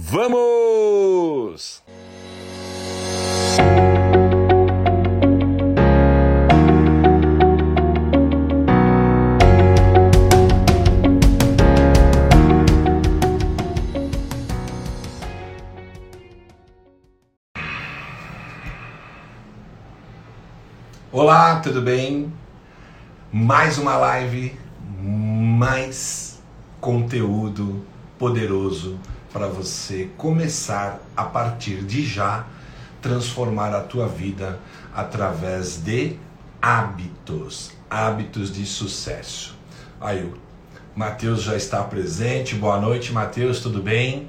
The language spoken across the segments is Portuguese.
Vamos! Olá, tudo bem? Mais uma live, mais conteúdo poderoso para você começar a partir de já transformar a tua vida através de hábitos, hábitos de sucesso. Aí o Mateus já está presente. Boa noite, Mateus, tudo bem?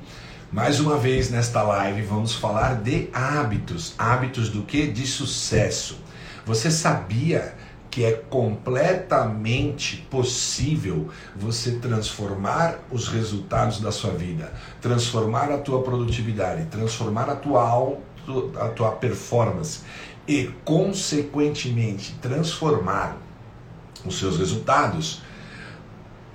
Mais uma vez nesta live vamos falar de hábitos, hábitos do que? De sucesso. Você sabia que é completamente possível você transformar os resultados da sua vida, transformar a tua produtividade, transformar a tua auto, a tua performance e consequentemente transformar os seus resultados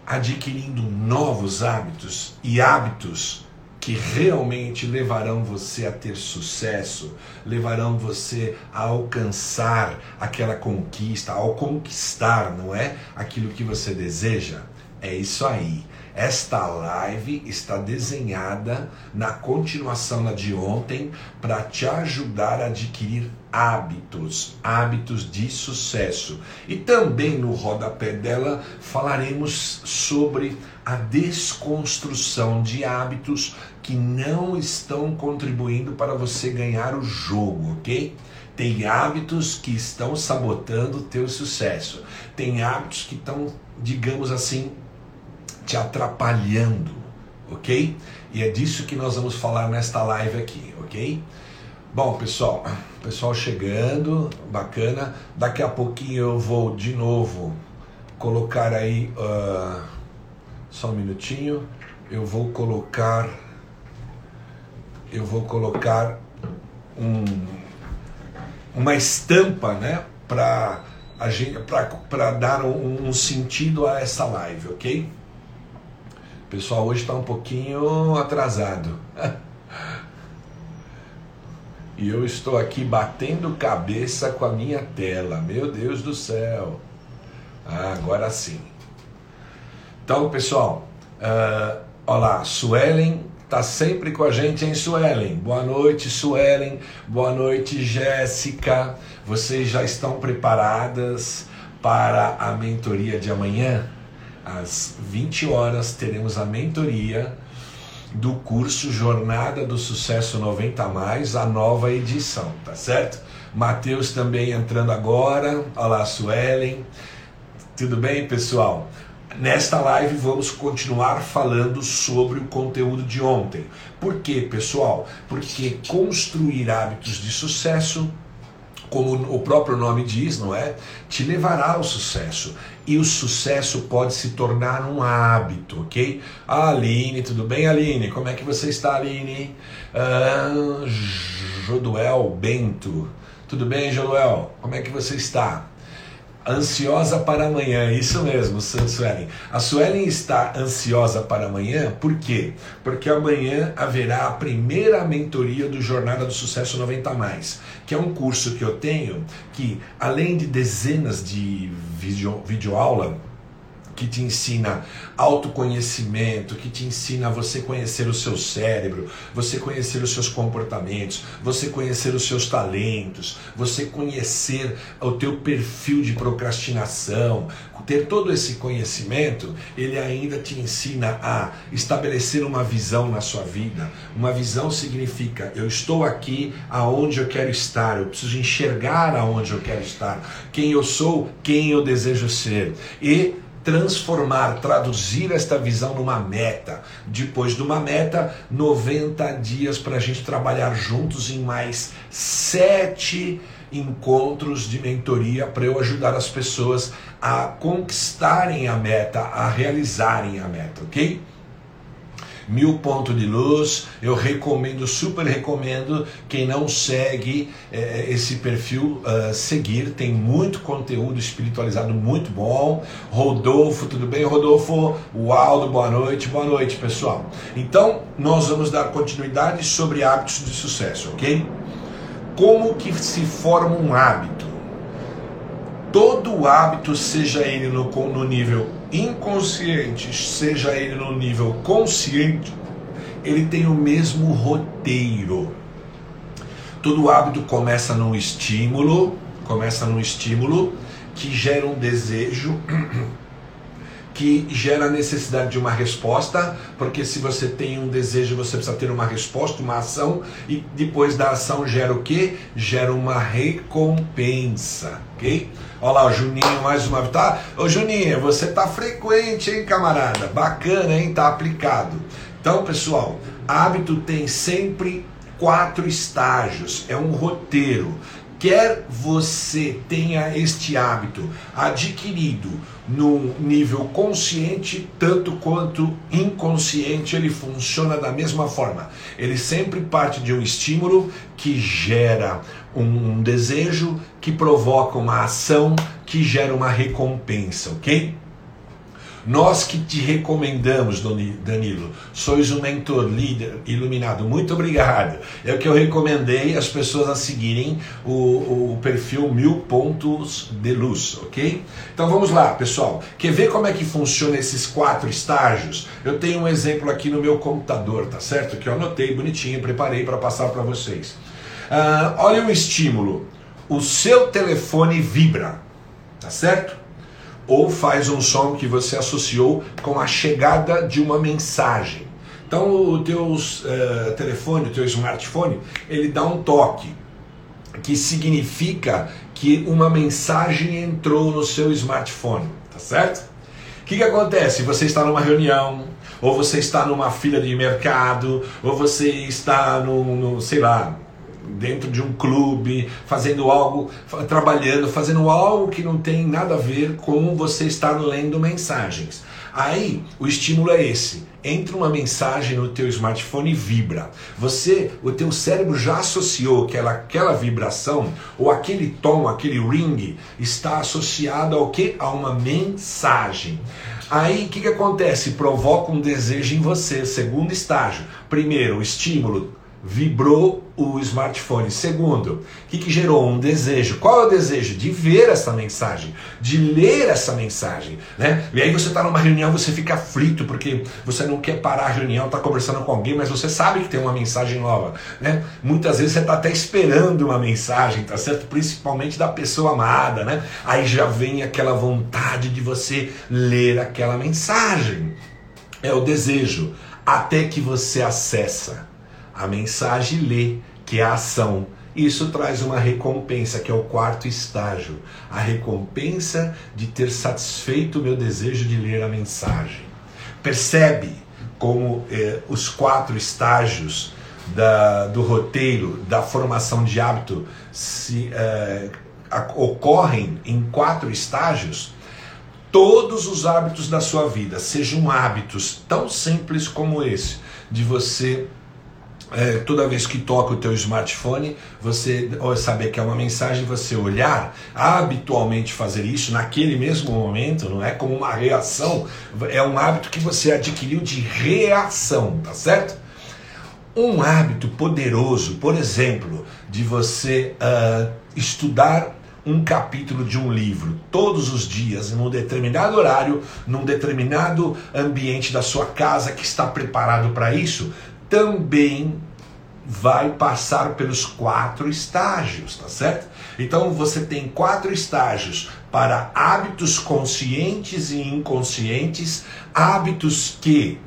adquirindo novos hábitos e hábitos que realmente levarão você a ter sucesso, levarão você a alcançar aquela conquista, ao conquistar, não é? Aquilo que você deseja. É isso aí. Esta live está desenhada na continuação da de ontem para te ajudar a adquirir hábitos, hábitos de sucesso. E também no rodapé dela falaremos sobre a desconstrução de hábitos que não estão contribuindo para você ganhar o jogo, ok? Tem hábitos que estão sabotando o teu sucesso. Tem hábitos que estão, digamos assim, te atrapalhando, ok? E é disso que nós vamos falar nesta live aqui, ok? Bom, pessoal, pessoal chegando, bacana. Daqui a pouquinho eu vou de novo colocar aí, uh, só um minutinho. Eu vou colocar, eu vou colocar um, uma estampa, né, para dar um, um sentido a essa live, ok? Pessoal hoje está um pouquinho atrasado. e eu estou aqui batendo cabeça com a minha tela. Meu Deus do céu. Ah, agora sim. Então, pessoal, uh, olá, Suelen está sempre com a gente, em Suelen? Boa noite, Suelen. Boa noite, Jéssica. Vocês já estão preparadas para a mentoria de amanhã? Às 20 horas, teremos a mentoria do curso Jornada do Sucesso 90 Mais, a nova edição, tá certo? Mateus também entrando agora. Olá, Suelen. Tudo bem, pessoal? Nesta live vamos continuar falando sobre o conteúdo de ontem. Por quê, pessoal? Porque construir hábitos de sucesso como o próprio nome diz, não é? Te levará ao sucesso. E o sucesso pode se tornar um hábito, ok? Ah, Aline, tudo bem, Aline? Como é que você está, Aline? Ah, Joduel Bento. Tudo bem, Joduel? Como é que você está? Ansiosa para amanhã, isso mesmo, Suelen. A Suelen está ansiosa para amanhã, por quê? Porque amanhã haverá a primeira mentoria do Jornada do Sucesso 90 Mais, que é um curso que eu tenho que, além de dezenas de vídeo, vídeo aula, que te ensina autoconhecimento, que te ensina você conhecer o seu cérebro, você conhecer os seus comportamentos, você conhecer os seus talentos, você conhecer o teu perfil de procrastinação, ter todo esse conhecimento, ele ainda te ensina a estabelecer uma visão na sua vida. Uma visão significa eu estou aqui aonde eu quero estar, eu preciso enxergar aonde eu quero estar, quem eu sou, quem eu desejo ser. E transformar, traduzir esta visão numa meta. Depois de uma meta, 90 dias para a gente trabalhar juntos em mais sete encontros de mentoria para eu ajudar as pessoas a conquistarem a meta, a realizarem a meta, ok? Mil Ponto de Luz. Eu recomendo, super recomendo. Quem não segue é, esse perfil, uh, seguir. Tem muito conteúdo espiritualizado muito bom. Rodolfo, tudo bem, Rodolfo? O Aldo, boa noite. Boa noite, pessoal. Então, nós vamos dar continuidade sobre hábitos de sucesso, ok? Como que se forma um hábito? todo hábito, seja ele no, no nível inconsciente, seja ele no nível consciente, ele tem o mesmo roteiro. Todo hábito começa num estímulo, começa num estímulo que gera um desejo que gera a necessidade de uma resposta, porque se você tem um desejo, você precisa ter uma resposta, uma ação, e depois da ação gera o que? Gera uma recompensa, ok? Olha lá o Juninho mais uma vez, tá? Ô Juninho, você tá frequente, hein, camarada? Bacana, hein? Tá aplicado. Então, pessoal, hábito tem sempre quatro estágios, é um roteiro quer você tenha este hábito adquirido no nível consciente, tanto quanto inconsciente, ele funciona da mesma forma. Ele sempre parte de um estímulo que gera um desejo, que provoca uma ação, que gera uma recompensa, ok? Nós que te recomendamos, Danilo, sois um mentor líder iluminado. Muito obrigado. É o que eu recomendei as pessoas a seguirem o, o perfil Mil Pontos de Luz, ok? Então vamos lá, pessoal. Quer ver como é que funciona esses quatro estágios? Eu tenho um exemplo aqui no meu computador, tá certo? Que eu anotei bonitinho, preparei para passar para vocês. Uh, olha o estímulo. O seu telefone vibra, tá certo? Ou faz um som que você associou com a chegada de uma mensagem. Então o teu uh, telefone, o teu smartphone, ele dá um toque, que significa que uma mensagem entrou no seu smartphone, tá certo? O que, que acontece? Você está numa reunião, ou você está numa fila de mercado, ou você está no, no sei lá, dentro de um clube, fazendo algo, trabalhando, fazendo algo que não tem nada a ver com você estar lendo mensagens. Aí o estímulo é esse. Entra uma mensagem no teu smartphone e vibra. Você, o teu cérebro já associou aquela, aquela vibração ou aquele tom, aquele ring está associado ao que? A uma mensagem. Aí o que, que acontece? Provoca um desejo em você. Segundo estágio. Primeiro, o estímulo vibrou o smartphone. Segundo, o que, que, gerou? Um desejo. Qual é o desejo? De ver essa mensagem, de ler essa mensagem. Né? E aí você está numa reunião, você fica aflito, porque você não quer parar a reunião, está conversando com alguém, mas você sabe que tem uma mensagem nova. Né? Muitas vezes você está até esperando uma mensagem, tá certo? Principalmente da pessoa amada. Né? Aí já vem aquela vontade de você ler aquela mensagem. É o desejo. Até que você acessa a mensagem lê, que é a ação. Isso traz uma recompensa, que é o quarto estágio. A recompensa de ter satisfeito o meu desejo de ler a mensagem. Percebe como eh, os quatro estágios da, do roteiro da formação de hábito se, eh, ocorrem em quatro estágios? Todos os hábitos da sua vida, sejam hábitos tão simples como esse, de você é, toda vez que toca o teu smartphone, você saber que é uma mensagem, você olhar, habitualmente fazer isso naquele mesmo momento, não é como uma reação, é um hábito que você adquiriu de reação, tá certo? Um hábito poderoso, por exemplo, de você uh, estudar um capítulo de um livro todos os dias, em um determinado horário, num determinado ambiente da sua casa que está preparado para isso, também vai passar pelos quatro estágios, tá certo? Então você tem quatro estágios para hábitos conscientes e inconscientes, hábitos que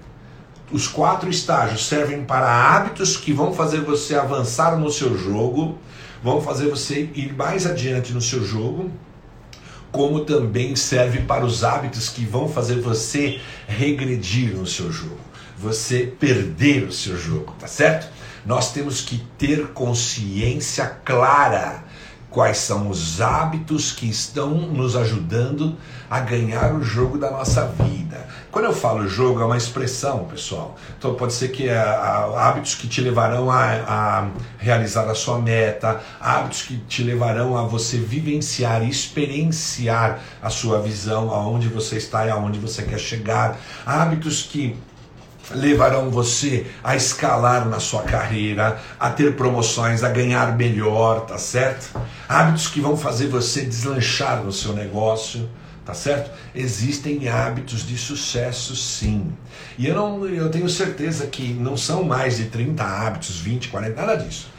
os quatro estágios servem para hábitos que vão fazer você avançar no seu jogo, vão fazer você ir mais adiante no seu jogo, como também serve para os hábitos que vão fazer você regredir no seu jogo você perder o seu jogo, tá certo? Nós temos que ter consciência clara quais são os hábitos que estão nos ajudando a ganhar o jogo da nossa vida. Quando eu falo jogo, é uma expressão, pessoal. Então pode ser que é, hábitos que te levarão a, a, realizar a sua meta, hábitos que te levarão a você vivenciar, experienciar a sua visão, aonde você está e aonde você quer chegar, hábitos que levarão você a escalar na sua carreira, a ter promoções, a ganhar melhor, tá certo? Hábitos que vão fazer você deslanchar no seu negócio, tá certo? Existem hábitos de sucesso sim. E eu não eu tenho certeza que não são mais de 30 hábitos, 20, 40, nada disso.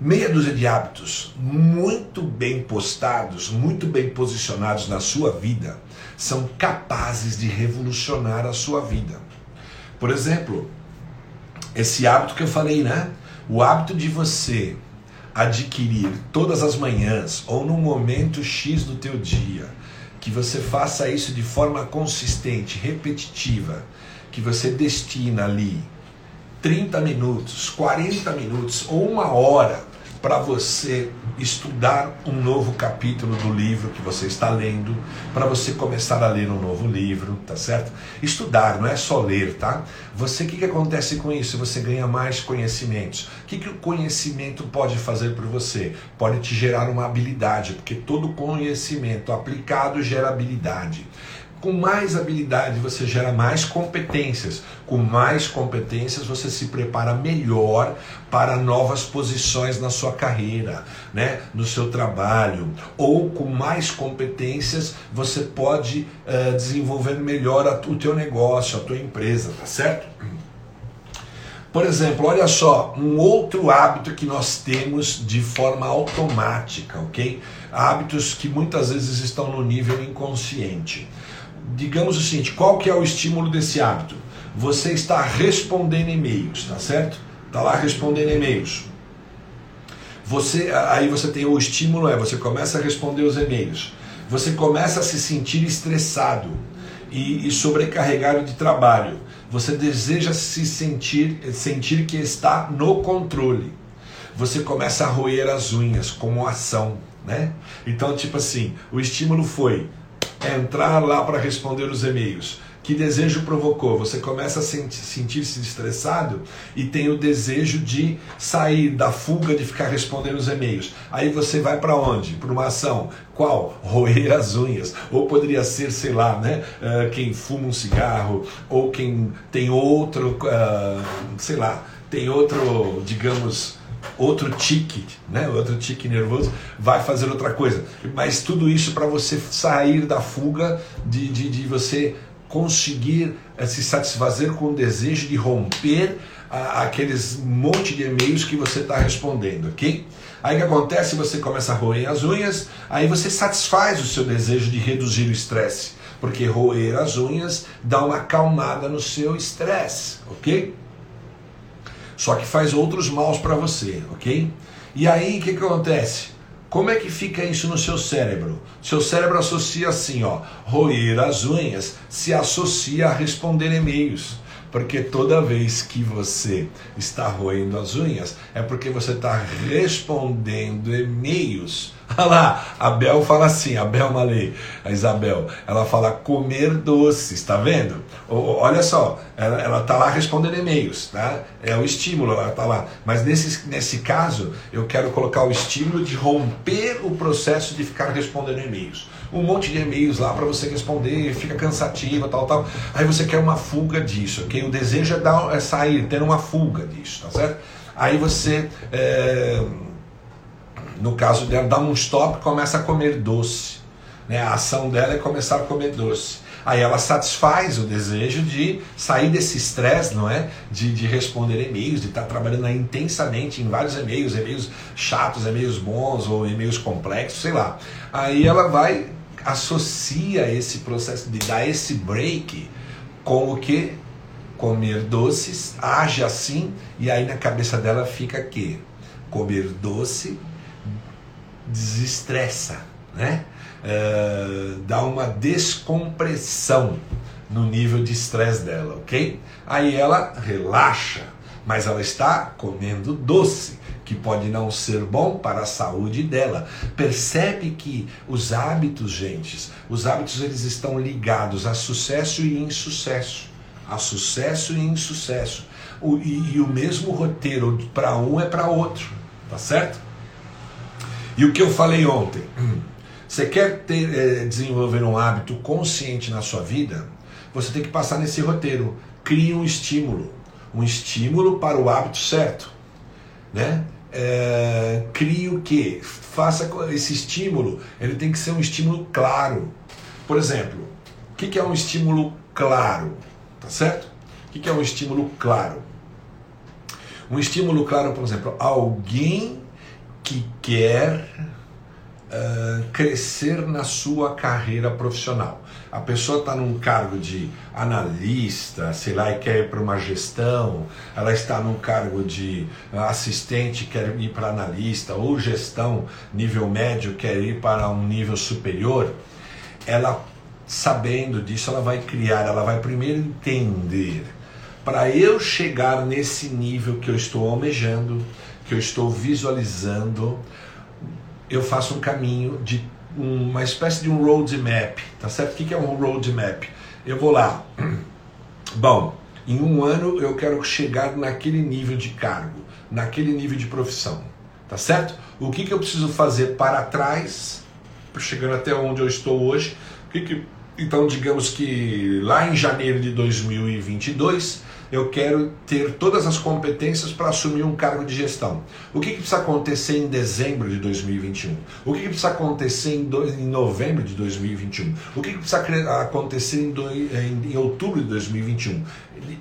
Meia dúzia de hábitos muito bem postados, muito bem posicionados na sua vida, são capazes de revolucionar a sua vida. Por exemplo, esse hábito que eu falei, né? O hábito de você adquirir todas as manhãs ou num momento X do teu dia, que você faça isso de forma consistente, repetitiva, que você destina ali 30 minutos, 40 minutos ou uma hora para você estudar um novo capítulo do livro que você está lendo, para você começar a ler um novo livro, tá certo? Estudar não é só ler, tá? Você, o que, que acontece com isso? Você ganha mais conhecimentos. O que, que o conhecimento pode fazer por você? Pode te gerar uma habilidade, porque todo conhecimento aplicado gera habilidade. Com mais habilidade você gera mais competências. Com mais competências você se prepara melhor para novas posições na sua carreira, né? no seu trabalho. Ou com mais competências você pode uh, desenvolver melhor o teu negócio, a tua empresa, tá certo? Por exemplo, olha só, um outro hábito que nós temos de forma automática, ok? Hábitos que muitas vezes estão no nível inconsciente digamos o seguinte, qual que é o estímulo desse hábito? Você está respondendo e-mails, tá certo? Está lá respondendo e-mails. Você, aí você tem o estímulo é você começa a responder os e-mails. Você começa a se sentir estressado e, e sobrecarregado de trabalho. Você deseja se sentir sentir que está no controle. Você começa a roer as unhas como ação, né? Então, tipo assim, o estímulo foi entrar lá para responder os e-mails. Que desejo provocou? Você começa a sentir-se estressado e tem o desejo de sair da fuga de ficar respondendo os e-mails. Aí você vai para onde? Para uma ação. Qual? Roer as unhas. Ou poderia ser, sei lá, né? Uh, quem fuma um cigarro, ou quem tem outro, uh, sei lá, tem outro, digamos, outro tique, né? outro tique nervoso, vai fazer outra coisa. Mas tudo isso para você sair da fuga, de, de, de você conseguir é, se satisfazer com o desejo de romper a, aqueles monte de e-mails que você está respondendo, ok? Aí o que acontece? Você começa a roer as unhas, aí você satisfaz o seu desejo de reduzir o estresse, porque roer as unhas dá uma acalmada no seu estresse, ok? só que faz outros maus para você, ok? E aí o que, que acontece? Como é que fica isso no seu cérebro? Seu cérebro associa assim, ó, roer as unhas se associa a responder e-mails. Porque toda vez que você está roendo as unhas, é porque você está respondendo e-mails Olha lá, a Bel fala assim, a Bel Malê, a Isabel, ela fala comer doces, tá vendo? Olha só, ela, ela tá lá respondendo e-mails, tá? É o estímulo, ela tá lá. Mas nesse, nesse caso, eu quero colocar o estímulo de romper o processo de ficar respondendo e-mails. Um monte de e-mails lá para você responder, fica cansativo, tal, tal. Aí você quer uma fuga disso, ok? O desejo é, dar, é sair, ter uma fuga disso, tá certo? Aí você. É no caso dela, dá um stop e começa a comer doce. Né? A ação dela é começar a comer doce. Aí ela satisfaz o desejo de sair desse estresse, não é? De, de responder e-mails, de estar trabalhando intensamente em vários e-mails, e-mails chatos, e-mails bons ou e-mails complexos, sei lá. Aí ela vai, associa esse processo de dar esse break com o que? Comer doces, age assim, e aí na cabeça dela fica que? Comer doce desestressa, né? Uh, dá uma descompressão no nível de estresse dela, ok? Aí ela relaxa, mas ela está comendo doce, que pode não ser bom para a saúde dela. Percebe que os hábitos, gente, os hábitos eles estão ligados a sucesso e insucesso, a sucesso e insucesso. O, e, e o mesmo roteiro para um é para outro, tá certo? E o que eu falei ontem? Você quer ter, é, desenvolver um hábito consciente na sua vida? Você tem que passar nesse roteiro. Crie um estímulo, um estímulo para o hábito certo, né? É, crie o que? Faça esse estímulo. Ele tem que ser um estímulo claro. Por exemplo, o que é um estímulo claro? Tá certo? O que é um estímulo claro? Um estímulo claro, por exemplo, alguém que quer uh, crescer na sua carreira profissional. A pessoa está num cargo de analista, sei lá, e quer ir para uma gestão, ela está num cargo de assistente, quer ir para analista, ou gestão nível médio, quer ir para um nível superior. Ela, sabendo disso, ela vai criar, ela vai primeiro entender. Para eu chegar nesse nível que eu estou almejando, que eu estou visualizando, eu faço um caminho de uma espécie de um roadmap, tá certo? O que é um roadmap? Eu vou lá, bom, em um ano eu quero chegar naquele nível de cargo, naquele nível de profissão, tá certo? O que, que eu preciso fazer para trás, chegando até onde eu estou hoje? O que, que então, digamos que lá em janeiro de 2022, eu quero ter todas as competências para assumir um cargo de gestão. O que, que, precisa acontecer em dezembro de 2021? O que, que precisa acontecer em, do, em, novembro de 2021? O que, que precisa acontecer em, do, em, em outubro de 2021?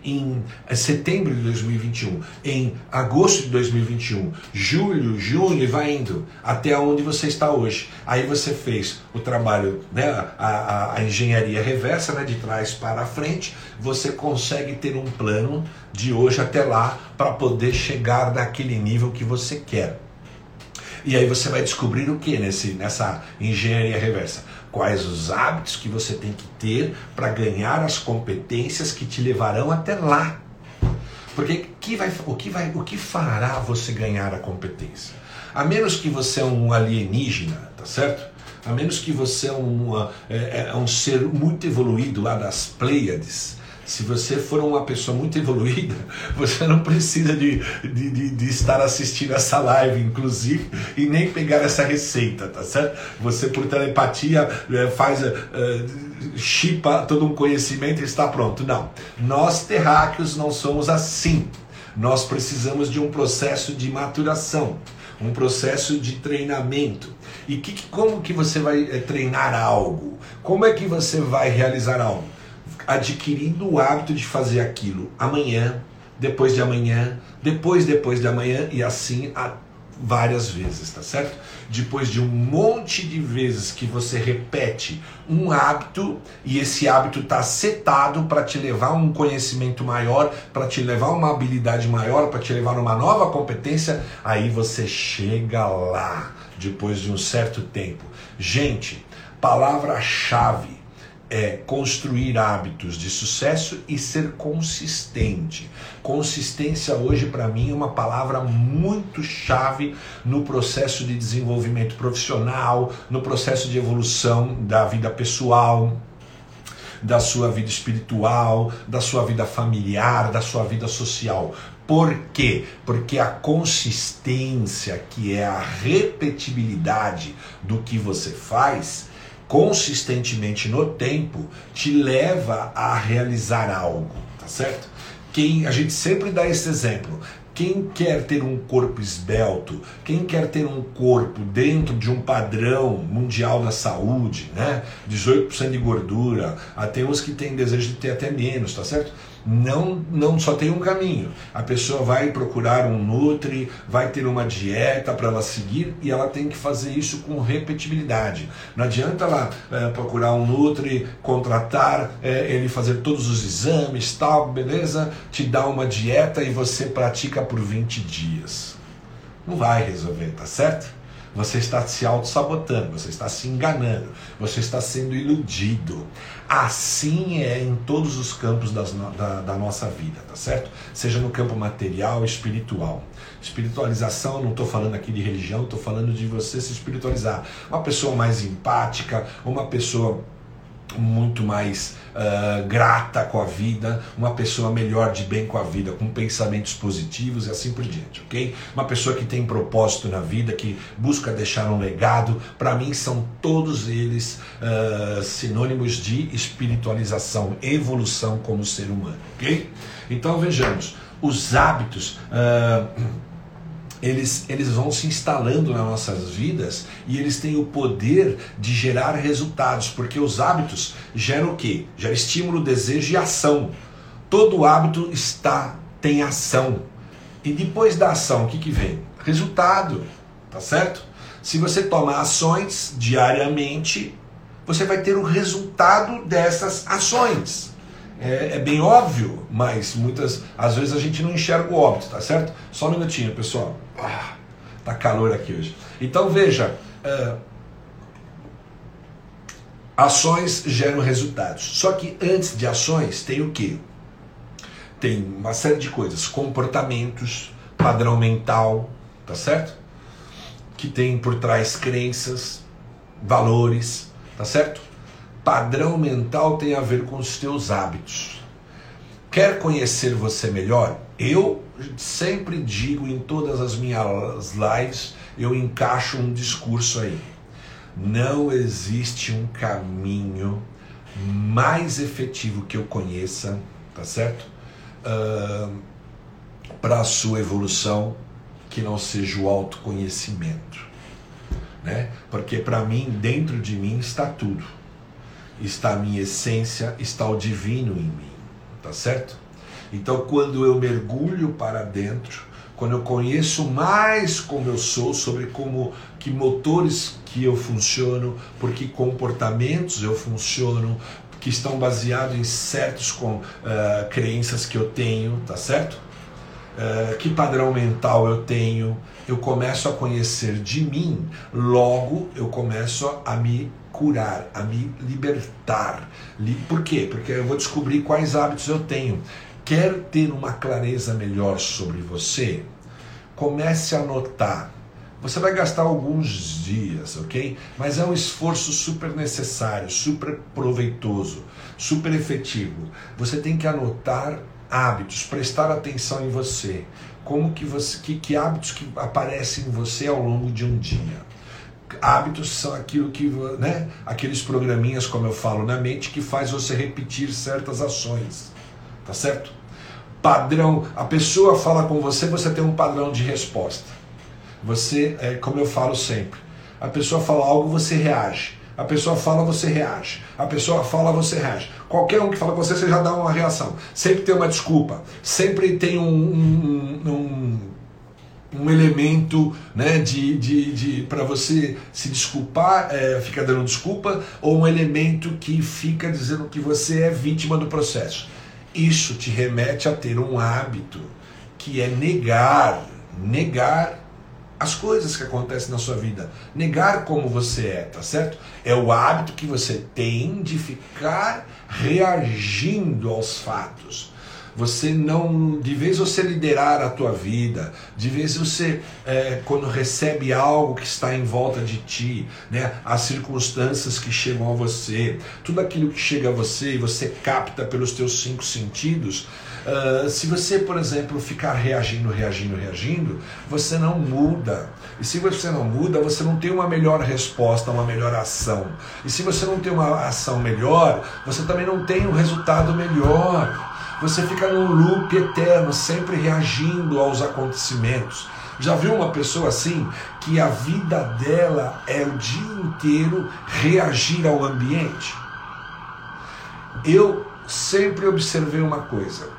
Em setembro de 2021? Em agosto de 2021? Julho, junho e vai indo até onde você está hoje. Aí você fez o trabalho, né, a, a, a engenharia reversa, né, de trás para frente, você consegue ter um plano ano, de hoje até lá, para poder chegar naquele nível que você quer. E aí você vai descobrir o que nesse, nessa engenharia reversa? Quais os hábitos que você tem que ter para ganhar as competências que te levarão até lá. Porque que vai, o, que vai, o que fará você ganhar a competência? A menos que você é um alienígena, tá certo? A menos que você é, uma, é, é um ser muito evoluído lá das Pleiades, se você for uma pessoa muito evoluída, você não precisa de, de, de, de, estar assistindo essa live, inclusive, e nem pegar essa receita, tá certo? Você, por telepatia, eh, faz, uh, chipa todo um conhecimento e está pronto. Não. Nós, terráqueos, não somos assim. Nós precisamos de um processo de maturação, um processo de treinamento. E que, como que você vai treinar algo? Como é que você vai realizar algo? Adquirindo o hábito de fazer aquilo amanhã, depois de amanhã, depois depois de amanhã e assim várias vezes, tá certo? Depois de um monte de vezes que você repete um hábito e esse hábito está setado para te levar a um conhecimento maior, para te levar a uma habilidade maior, para te levar a uma nova competência, aí você chega lá depois de um certo tempo. Gente, palavra-chave é construir hábitos de sucesso e ser consistente. Consistência hoje para mim é uma palavra muito chave no processo de desenvolvimento profissional, no processo de evolução da vida pessoal, da sua vida espiritual, da sua vida familiar, da sua vida social. Por quê? Porque a consistência, que é a repetibilidade do que você faz, consistentemente no tempo te leva a realizar algo, tá certo? Quem a gente sempre dá esse exemplo. Quem quer ter um corpo esbelto, quem quer ter um corpo dentro de um padrão mundial da saúde, né? 18% de gordura, até uns que têm desejo de ter até menos, tá certo? Não, não só tem um caminho. A pessoa vai procurar um Nutri, vai ter uma dieta para ela seguir e ela tem que fazer isso com repetibilidade. Não adianta ela é, procurar um Nutri, contratar é, ele fazer todos os exames, tal, beleza? Te dá uma dieta e você pratica por 20 dias. Não vai resolver, tá certo? você está se auto-sabotando, você está se enganando, você está sendo iludido. Assim é em todos os campos das, da, da nossa vida, tá certo? Seja no campo material, espiritual. Espiritualização, não estou falando aqui de religião, estou falando de você se espiritualizar. Uma pessoa mais empática, uma pessoa muito mais uh, grata com a vida, uma pessoa melhor de bem com a vida, com pensamentos positivos e assim por diante, ok? Uma pessoa que tem propósito na vida, que busca deixar um legado, para mim são todos eles uh, sinônimos de espiritualização, evolução como ser humano, ok? Então vejamos, os hábitos. Uh, eles, eles vão se instalando nas nossas vidas e eles têm o poder de gerar resultados, porque os hábitos geram o quê? Gera estímulo, desejo e ação. Todo hábito está tem ação. E depois da ação, o que, que vem? Resultado, tá certo? Se você toma ações diariamente, você vai ter o resultado dessas ações é, é, bem óbvio, mas muitas às vezes a gente não enxerga o óbito, tá certo? Só um minutinho, pessoal. Ah, tá calor aqui hoje. Então veja, é, ações geram resultados. Só que antes de ações tem o que? Tem uma série de coisas, comportamentos, padrão mental, tá certo? Que tem por trás crenças, valores, tá certo? Padrão mental tem a ver com os teus hábitos. Quer conhecer você melhor? Eu sempre digo em todas as minhas lives, eu encaixo um discurso aí. Não existe um caminho mais efetivo que eu conheça, tá certo? Uh, Para a sua evolução que não seja o autoconhecimento, né? Porque para mim, dentro de mim está tudo está a minha essência, está o divino em mim, tá certo? Então, quando eu mergulho para dentro, quando eu conheço mais como eu sou, sobre como que motores que eu funciono, por que comportamentos eu funciono, que estão baseados em certas uh, crenças que eu tenho, tá certo? Uh, que padrão mental eu tenho, eu começo a conhecer de mim, logo eu começo a me curar, a me libertar. Por quê? Porque eu vou descobrir quais hábitos eu tenho. Quer ter uma clareza melhor sobre você? Comece a anotar. Você vai gastar alguns dias, ok? Mas é um esforço super necessário, super proveitoso, super efetivo. Você tem que anotar hábitos, prestar atenção em você. Como que você, que, que hábitos que aparecem em você ao longo de um dia? Hábitos são aquilo que, né, aqueles programinhas, como eu falo, na mente que faz você repetir certas ações. Tá certo? Padrão, a pessoa fala com você, você tem um padrão de resposta. Você, é como eu falo sempre, a pessoa fala algo, você reage. A pessoa fala, você reage. A pessoa fala, você reage. Qualquer um que fala com você, você já dá uma reação. Sempre tem uma desculpa. Sempre tem um, um, um um elemento né, de, de, de para você se desculpar, é, fica dando desculpa, ou um elemento que fica dizendo que você é vítima do processo. Isso te remete a ter um hábito que é negar, negar as coisas que acontecem na sua vida, negar como você é, tá certo? É o hábito que você tem de ficar reagindo aos fatos você não, de vez você liderar a tua vida, de vez você, é, quando recebe algo que está em volta de ti, né, as circunstâncias que chegam a você, tudo aquilo que chega a você e você capta pelos teus cinco sentidos, uh, se você, por exemplo, ficar reagindo, reagindo, reagindo, você não muda. E se você não muda, você não tem uma melhor resposta, uma melhor ação. E se você não tem uma ação melhor, você também não tem um resultado melhor. Você fica num loop eterno, sempre reagindo aos acontecimentos. Já viu uma pessoa assim que a vida dela é o dia inteiro reagir ao ambiente? Eu sempre observei uma coisa.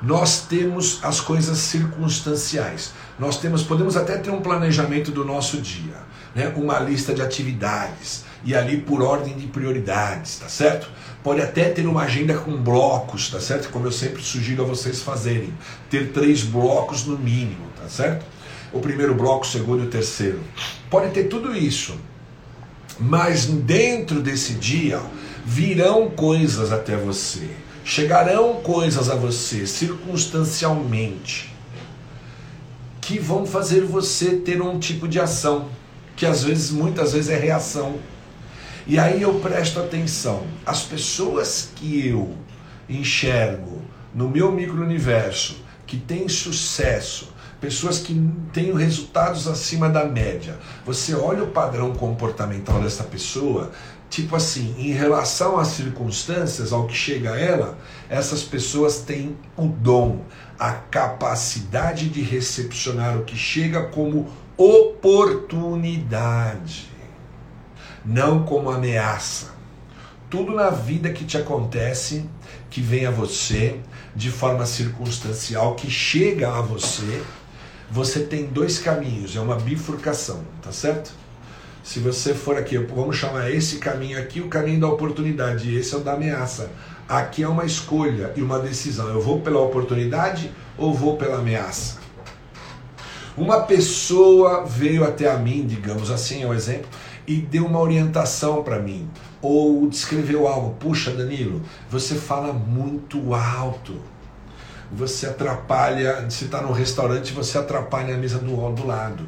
Nós temos as coisas circunstanciais. Nós temos, podemos até ter um planejamento do nosso dia, né? uma lista de atividades e ali por ordem de prioridades, tá certo? Pode até ter uma agenda com blocos, tá certo? Como eu sempre sugiro a vocês fazerem, ter três blocos no mínimo, tá certo? o primeiro bloco, o segundo e o terceiro. Pode ter tudo isso. Mas dentro desse dia virão coisas até você. Chegarão coisas a você circunstancialmente que vão fazer você ter um tipo de ação, que às vezes, muitas vezes é reação. E aí eu presto atenção. As pessoas que eu enxergo no meu micro-universo, que têm sucesso, pessoas que têm resultados acima da média. Você olha o padrão comportamental dessa pessoa, tipo assim, em relação às circunstâncias, ao que chega a ela, essas pessoas têm o dom, a capacidade de recepcionar o que chega como oportunidade, não como ameaça. Tudo na vida que te acontece, que vem a você de forma circunstancial, que chega a você, você tem dois caminhos, é uma bifurcação, tá certo? Se você for aqui, vamos chamar esse caminho aqui o caminho da oportunidade, e esse é o da ameaça. Aqui é uma escolha e uma decisão. Eu vou pela oportunidade ou vou pela ameaça? Uma pessoa veio até a mim, digamos assim, é um exemplo, e deu uma orientação para mim, ou descreveu algo. Puxa, Danilo, você fala muito alto você atrapalha, se está no restaurante, você atrapalha a mesa do, do lado.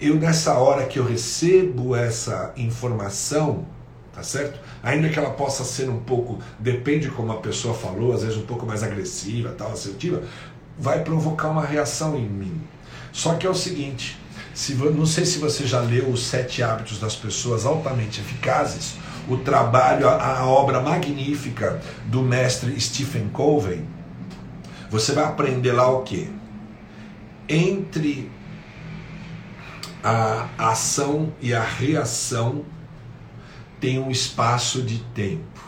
Eu, nessa hora que eu recebo essa informação, tá certo? Ainda que ela possa ser um pouco, depende como a pessoa falou, às vezes um pouco mais agressiva, tal, assertiva, vai provocar uma reação em mim. Só que é o seguinte, se, não sei se você já leu Os Sete Hábitos das Pessoas Altamente Eficazes, o trabalho, a, a obra magnífica do mestre Stephen Covey, você vai aprender lá o que? Entre a ação e a reação tem um espaço de tempo.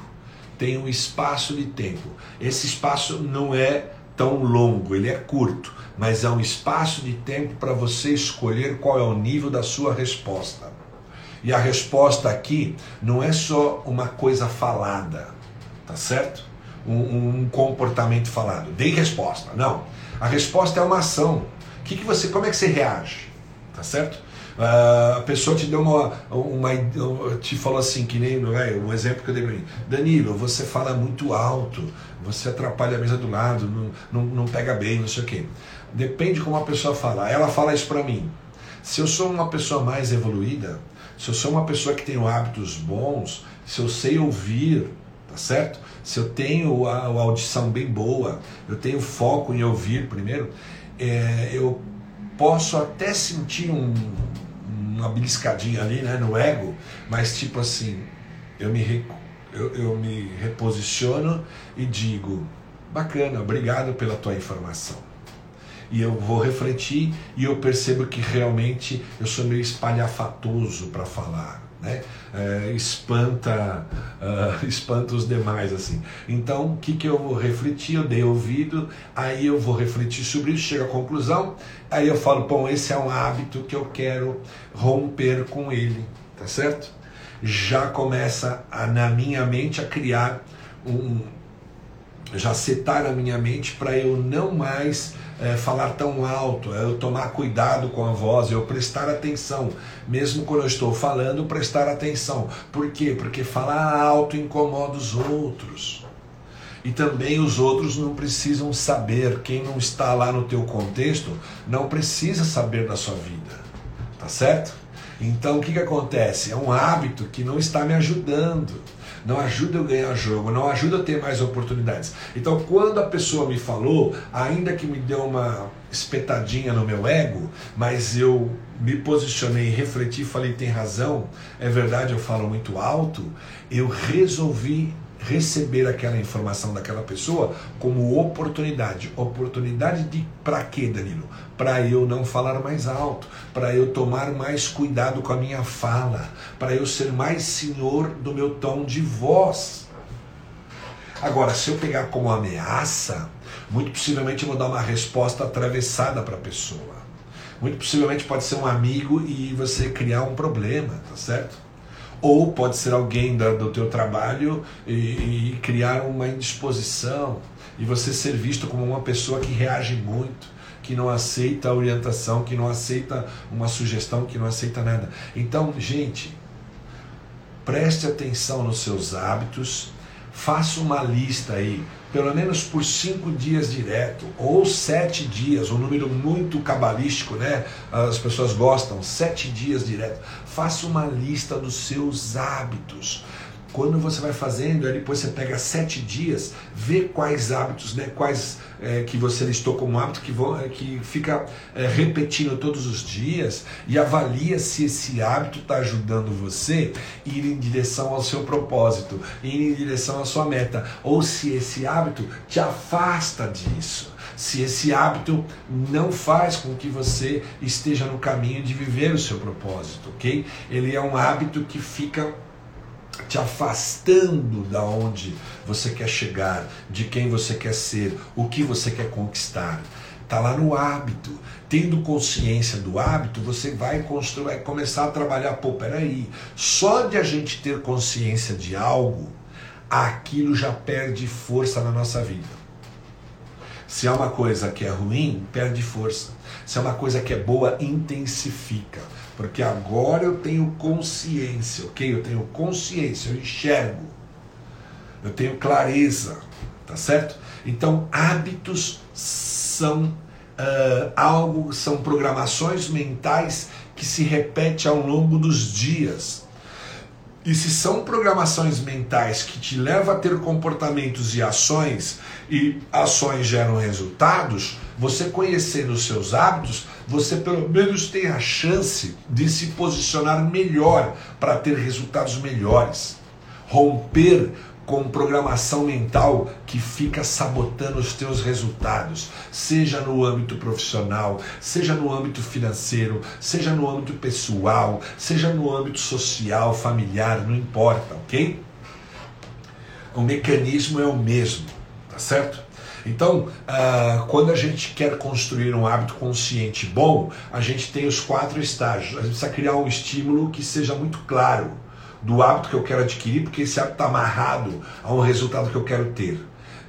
Tem um espaço de tempo. Esse espaço não é tão longo, ele é curto, mas é um espaço de tempo para você escolher qual é o nível da sua resposta. E a resposta aqui não é só uma coisa falada, tá certo? um, um comportamento falado. Dei resposta. Não. A resposta é uma ação. Que, que você, como é que você reage? Tá certo? Uh, a pessoa te deu uma, uma, te falou assim que nem é, um exemplo que eu dei para mim Danilo você fala muito alto você atrapalha a mesa do lado não, não, não pega bem não sei o que depende como a pessoa fala. Ela fala isso para mim. Se eu sou uma pessoa mais evoluída se eu sou uma pessoa que tem hábitos bons se eu sei ouvir tá certo? Se eu tenho a, a audição bem boa, eu tenho foco em ouvir primeiro, é, eu posso até sentir um, uma beliscadinha ali né, no ego, mas tipo assim, eu me, eu, eu me reposiciono e digo, bacana, obrigado pela tua informação. E eu vou refletir e eu percebo que realmente eu sou meio espalhafatoso para falar né? É, espanta, uh, espanta os demais assim. Então, o que, que eu vou refletir? Eu dei ouvido, aí eu vou refletir sobre isso, chego à conclusão, aí eu falo, bom, esse é um hábito que eu quero romper com ele, tá certo? Já começa a, na minha mente a criar um, já setar a minha mente para eu não mais é, falar tão alto, é eu tomar cuidado com a voz, eu prestar atenção, mesmo quando eu estou falando, prestar atenção. Por quê? Porque falar alto incomoda os outros. E também os outros não precisam saber, quem não está lá no teu contexto não precisa saber da sua vida. Tá certo? Então o que, que acontece? É um hábito que não está me ajudando não ajuda eu ganhar jogo, não ajuda eu ter mais oportunidades. Então, quando a pessoa me falou, ainda que me deu uma espetadinha no meu ego, mas eu me posicionei, refleti, falei tem razão, é verdade, eu falo muito alto, eu resolvi receber aquela informação daquela pessoa como oportunidade. Oportunidade de para quê, Danilo? Para eu não falar mais alto, para eu tomar mais cuidado com a minha fala, para eu ser mais senhor do meu tom de voz. Agora, se eu pegar como ameaça, muito possivelmente eu vou dar uma resposta atravessada para a pessoa. Muito possivelmente pode ser um amigo e você criar um problema, tá certo? Ou pode ser alguém da, do teu trabalho e, e, criar uma indisposição e você ser visto como uma pessoa que reage muito, que não aceita orientação, que não aceita uma sugestão, que não aceita nada. Então, gente, preste atenção nos seus hábitos, faça uma lista aí, pelo menos por cinco dias direto, ou sete dias, um número muito cabalístico, né? As pessoas gostam, sete dias direto. Faça uma lista dos seus hábitos. Quando você vai fazendo, aí depois você pega sete dias, vê quais hábitos, né, quais é, que você listou como hábito, que, vão, é, que fica é, repetindo todos os dias e avalia se esse hábito está ajudando você a ir em direção ao seu propósito, ir em direção à sua meta, ou se esse hábito te afasta disso se esse hábito não faz com que você esteja no caminho de viver o seu propósito, ok? Ele é um hábito que fica te afastando da onde você quer chegar, de quem você quer ser, o que você quer conquistar. Está lá no hábito. Tendo consciência do hábito, você vai construir, vai começar a trabalhar. Pô, peraí, só de a gente ter consciência de algo, aquilo já perde força na nossa vida. Se é uma coisa que é ruim, perde força. Se é uma coisa que é boa, intensifica. Porque agora eu tenho consciência, ok? Eu tenho consciência, eu enxergo, eu tenho clareza, tá certo? Então, hábitos são uh, algo, são programações mentais que se repetem ao longo dos dias. E se são programações mentais que te levam a ter comportamentos e ações, e ações geram resultados, você conhecendo os seus hábitos, você pelo menos tem a chance de se posicionar melhor para ter resultados melhores. Romper com programação mental que fica sabotando os teus resultados, seja no âmbito profissional, seja no âmbito financeiro, seja no âmbito pessoal, seja no âmbito social, familiar, não importa, ok? O mecanismo é o mesmo, tá certo? Então, uh, quando a gente quer construir um hábito consciente bom, a gente tem os quatro estágios. A gente precisa criar um estímulo que seja muito claro do hábito que eu quero adquirir, porque esse hábito está amarrado a um resultado que eu quero ter.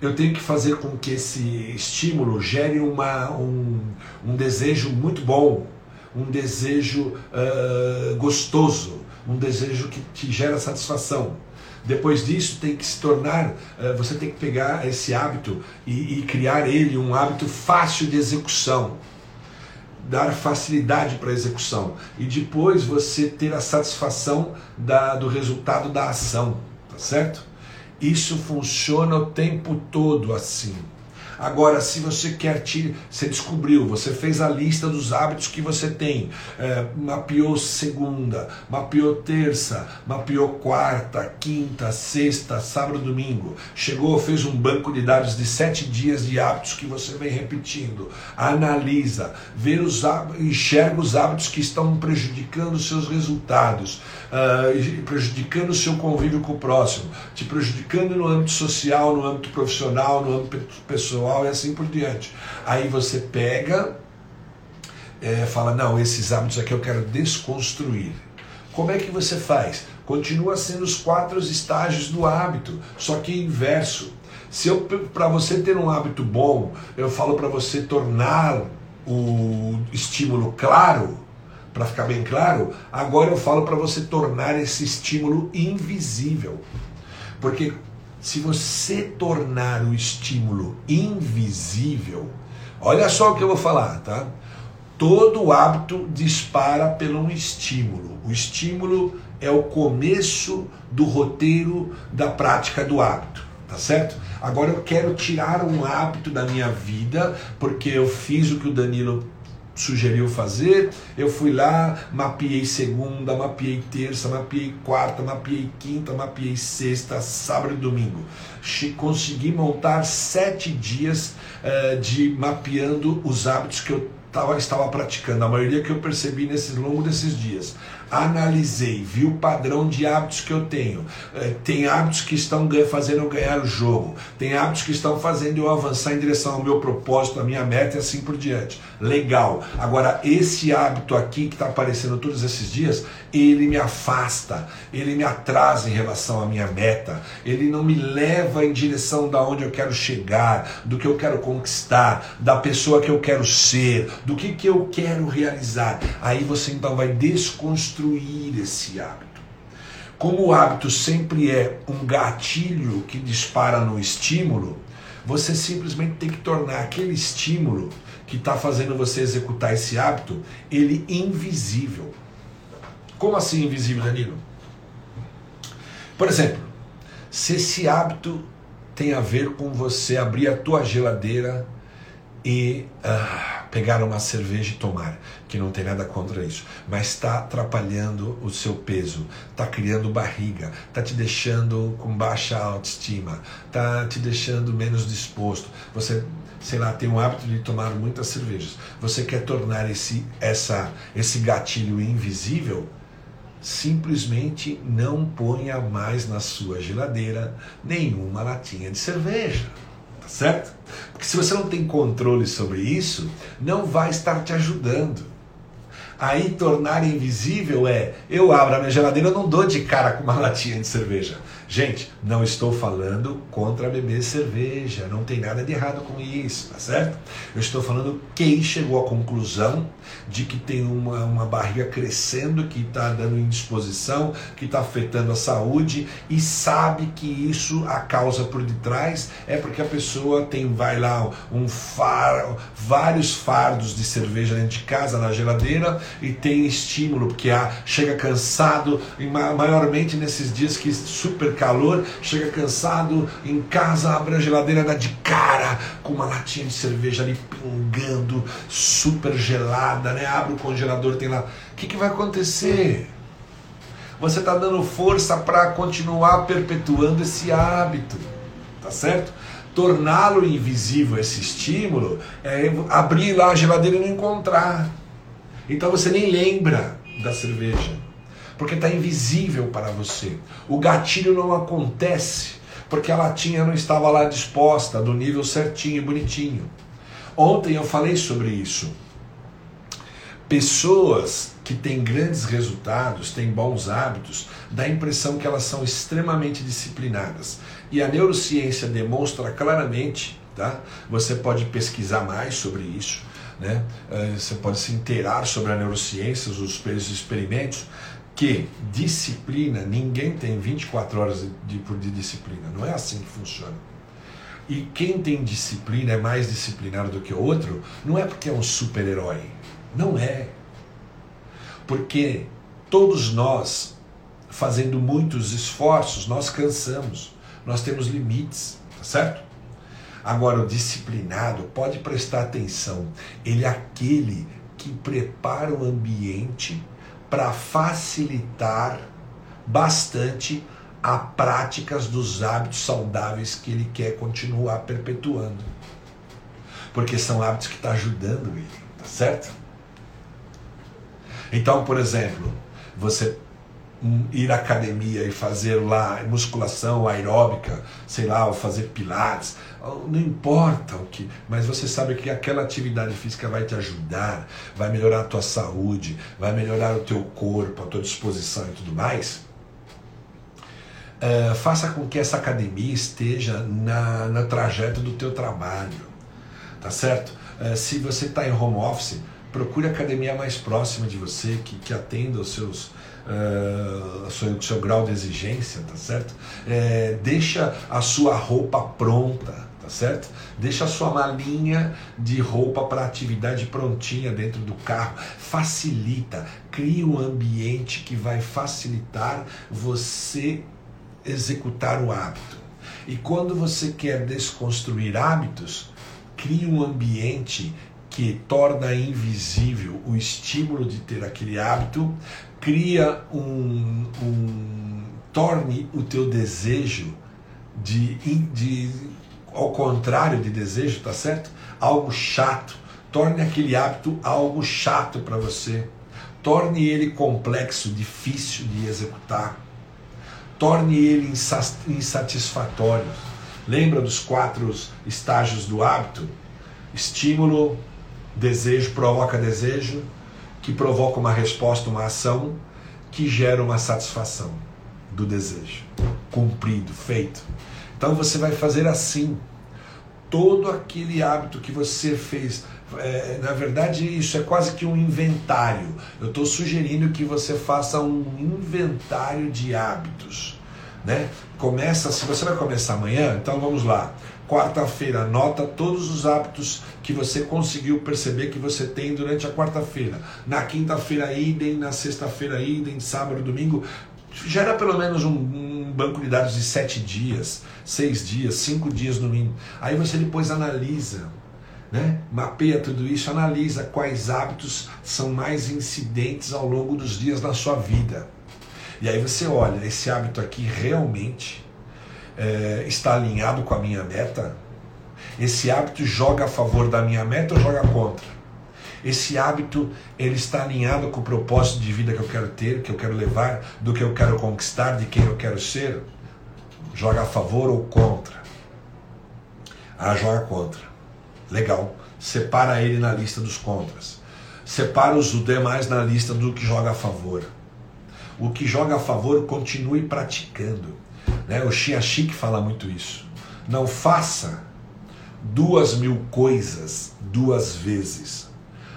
Eu tenho que fazer com que esse estímulo gere uma, um, um desejo muito bom, um desejo uh, gostoso, um desejo que te gera satisfação. Depois disso, tem que se tornar, uh, você tem que pegar esse hábito e, e criar ele um hábito fácil de execução dar facilidade para a execução e depois você ter a satisfação da, do resultado da ação, tá certo? Isso funciona o tempo todo assim. Agora, se você quer te, você descobriu, você fez a lista dos hábitos que você tem, é, mapeou segunda, mapeou terça, mapeou quarta, quinta, sexta, sábado, domingo, chegou, fez um banco de dados de sete dias de hábitos que você vem repetindo, analisa, vê os enxerga os hábitos que estão prejudicando os seus resultados, uh, prejudicando o seu convívio com o próximo, te prejudicando no âmbito social, no âmbito profissional, no âmbito pessoal e assim por diante. Aí você pega, é, fala, não, esses hábitos aqui eu quero desconstruir. Como é que você faz? Continua sendo os quatro estágios do hábito, só que inverso. Se eu para você ter um hábito bom, eu falo para você tornar o estímulo claro, para ficar bem claro, agora eu falo para você tornar esse estímulo invisível. Porque se você tornar o estímulo invisível, olha só o que eu vou falar, tá? Todo hábito dispara pelo um estímulo. O estímulo é o começo do roteiro da prática do hábito, tá certo? Agora eu quero tirar um hábito da minha vida porque eu fiz o que o Danilo sugeriu fazer, eu fui lá, mapeei segunda, mapeei terça, mapeei quarta, mapeei quinta, mapeei sexta, sábado e domingo. Consegui montar sete dias uh, de mapeando os hábitos que eu tava, estava praticando, a maioria que eu percebi nesse longo desses dias, analisei, vi o padrão de hábitos que eu tenho. É, tem hábitos que estão fazendo eu ganhar o jogo, tem hábitos que estão fazendo eu avançar em direção ao meu propósito, à minha meta e assim por diante. Legal. Agora, esse hábito aqui que está aparecendo todos esses dias, ele me afasta, ele me atrasa em relação à minha meta, ele não me leva em direção da onde eu quero chegar, do que eu quero conquistar, da pessoa que eu quero ser, do que, que eu quero realizar. Aí você então vai desconstruir construir esse hábito. Como o hábito sempre é um gatilho que dispara no estímulo, você simplesmente tem que tornar aquele estímulo que está fazendo você executar esse hábito, ele invisível. Como assim invisível, Danilo? Por exemplo, se esse hábito tem a ver com você abrir a tua geladeira e uh, pegar uma cerveja e tomar, que não tem nada contra isso, mas está atrapalhando o seu peso, está criando barriga, está te deixando com baixa autoestima, está te deixando menos disposto. Você, sei lá, tem o hábito de tomar muitas cervejas. Você quer tornar esse, essa, esse gatilho invisível? Simplesmente não ponha mais na sua geladeira nenhuma latinha de cerveja certo? Porque se você não tem controle sobre isso, não vai estar te ajudando. Aí tornar invisível é, eu abro a minha geladeira, eu não dou de cara com uma latinha de cerveja. Gente, não estou falando contra beber cerveja, não tem nada de errado com isso, tá certo? Eu estou falando quem chegou à conclusão de que tem uma, uma barriga crescendo, que está dando indisposição, que está afetando a saúde e sabe que isso, a causa por detrás, é porque a pessoa tem, vai lá, um far, vários fardos de cerveja dentro de casa, na geladeira, e tem estímulo, porque a, chega cansado, e maiormente nesses dias que super calor, chega cansado em casa, abre a geladeira, dá de cara com uma latinha de cerveja ali pingando, super gelada, né? Abre o congelador, tem lá. O que, que vai acontecer? Você está dando força para continuar perpetuando esse hábito, tá certo? Torná-lo invisível, esse estímulo, é abrir lá a geladeira e não encontrar. Então você nem lembra da cerveja porque está invisível para você. O gatilho não acontece porque a latinha não estava lá disposta, do nível certinho e bonitinho. Ontem eu falei sobre isso. Pessoas que têm grandes resultados, têm bons hábitos, dá a impressão que elas são extremamente disciplinadas. E a neurociência demonstra claramente, tá? Você pode pesquisar mais sobre isso, né? Eh, você pode se inteirar sobre a neurociência, os experimentos, que disciplina, ninguém tem 24 horas de, de, de disciplina. Não é assim que funciona. E quem tem disciplina é mais disciplinado do que o outro, não é porque é um super-herói. Não é. Porque todos nós, fazendo muitos esforços, nós cansamos. Nós temos limites, tá certo? Agora, o disciplinado, pode prestar atenção, ele é aquele que prepara o ambiente para facilitar bastante a práticas dos hábitos saudáveis que ele quer continuar perpetuando. Porque são hábitos que estão tá ajudando ele, tá certo? Então, por exemplo, você ir à academia e fazer lá musculação aeróbica, sei lá, ou fazer pilates, não importa o que, mas você sabe que aquela atividade física vai te ajudar, vai melhorar a tua saúde, vai melhorar o teu corpo, a tua disposição e tudo mais. Uh, faça com que essa academia esteja na, na trajeto do teu trabalho, tá certo? Uh, se você está em home office, procure a academia mais próxima de você, que, que atenda os seus, uh, seu, seu grau de exigência, tá certo? É, deixa a sua roupa pronta, tá certo? Deixa a sua malinha de roupa para atividade prontinha dentro do carro. Facilita, cria um ambiente que vai facilitar você executar o hábito. E quando você quer desconstruir hábitos, crie um ambiente que torna invisível o estímulo de ter aquele hábito, cria um, um torne o teu desejo de, de ao contrário de desejo, tá certo? Algo chato, Torne aquele hábito algo chato para você. Torne ele complexo, difícil de executar. Torne ele insatisfatório. Lembra dos quatro estágios do hábito? Estímulo, desejo provoca desejo, que provoca uma resposta, uma ação, que gera uma satisfação do desejo. Cumprido, feito. Então você vai fazer assim. Todo aquele hábito que você fez. É, na verdade, isso é quase que um inventário. Eu estou sugerindo que você faça um inventário de hábitos. Né? Começa, se você vai começar amanhã, então vamos lá. Quarta-feira, anota todos os hábitos que você conseguiu perceber que você tem durante a quarta-feira. Na quinta-feira, idem. Na sexta-feira, idem. Sábado, domingo. Gera pelo menos um, um, banco de dados de sete dias, seis dias, cinco dias no mínimo. Aí você depois analisa, né? mapeia tudo isso, analisa quais hábitos são mais incidentes ao longo dos dias na sua vida. E aí você olha, esse hábito aqui realmente é, está alinhado com a minha meta? Esse hábito joga a favor da minha meta ou joga contra? Esse hábito ele está alinhado com o propósito de vida que eu quero ter, que eu quero levar, do que eu quero conquistar, de quem eu quero ser? Joga a favor ou contra? Ah, joga contra. Legal. Separa ele na lista dos contras. Separa os demais na lista do que joga a favor. O que joga a favor, continue praticando. Né? O Xia Chique fala muito isso. Não faça duas mil coisas duas vezes.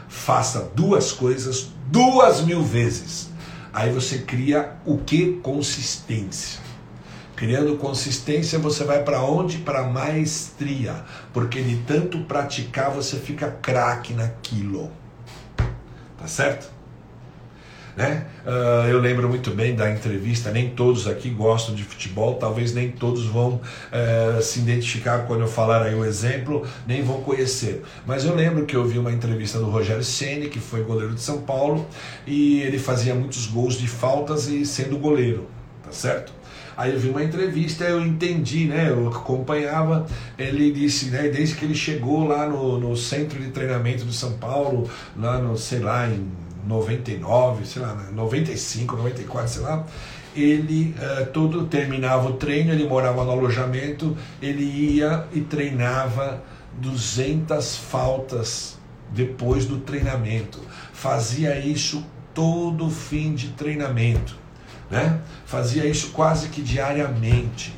Faça duas coisas duas mil vezes. Aí você cria o que? Consistência. Criando consistência, você vai para onde? Para maestria. Porque de tanto praticar, você fica craque naquilo. Tá certo? Né? Uh, eu lembro muito bem da entrevista, nem todos aqui gostam de futebol, talvez nem todos vão uh, se identificar quando eu falar aí o exemplo, nem vão conhecer. Mas eu lembro que eu vi uma entrevista do Rogério Ceni, que foi goleiro de São Paulo, e ele fazia muitos gols de faltas e sendo goleiro, tá certo? Aí eu vi uma entrevista, eu entendi, né? Eu acompanhava. Ele disse, né? Desde que ele chegou lá no, no centro de treinamento do São Paulo, lá no, sei lá, em 99, sei lá, 95, 94, sei lá, ele uh, todo terminava o treino, ele morava no alojamento, ele ia e treinava 200 faltas depois do treinamento. Fazia isso todo fim de treinamento, né? Fazia isso quase que diariamente.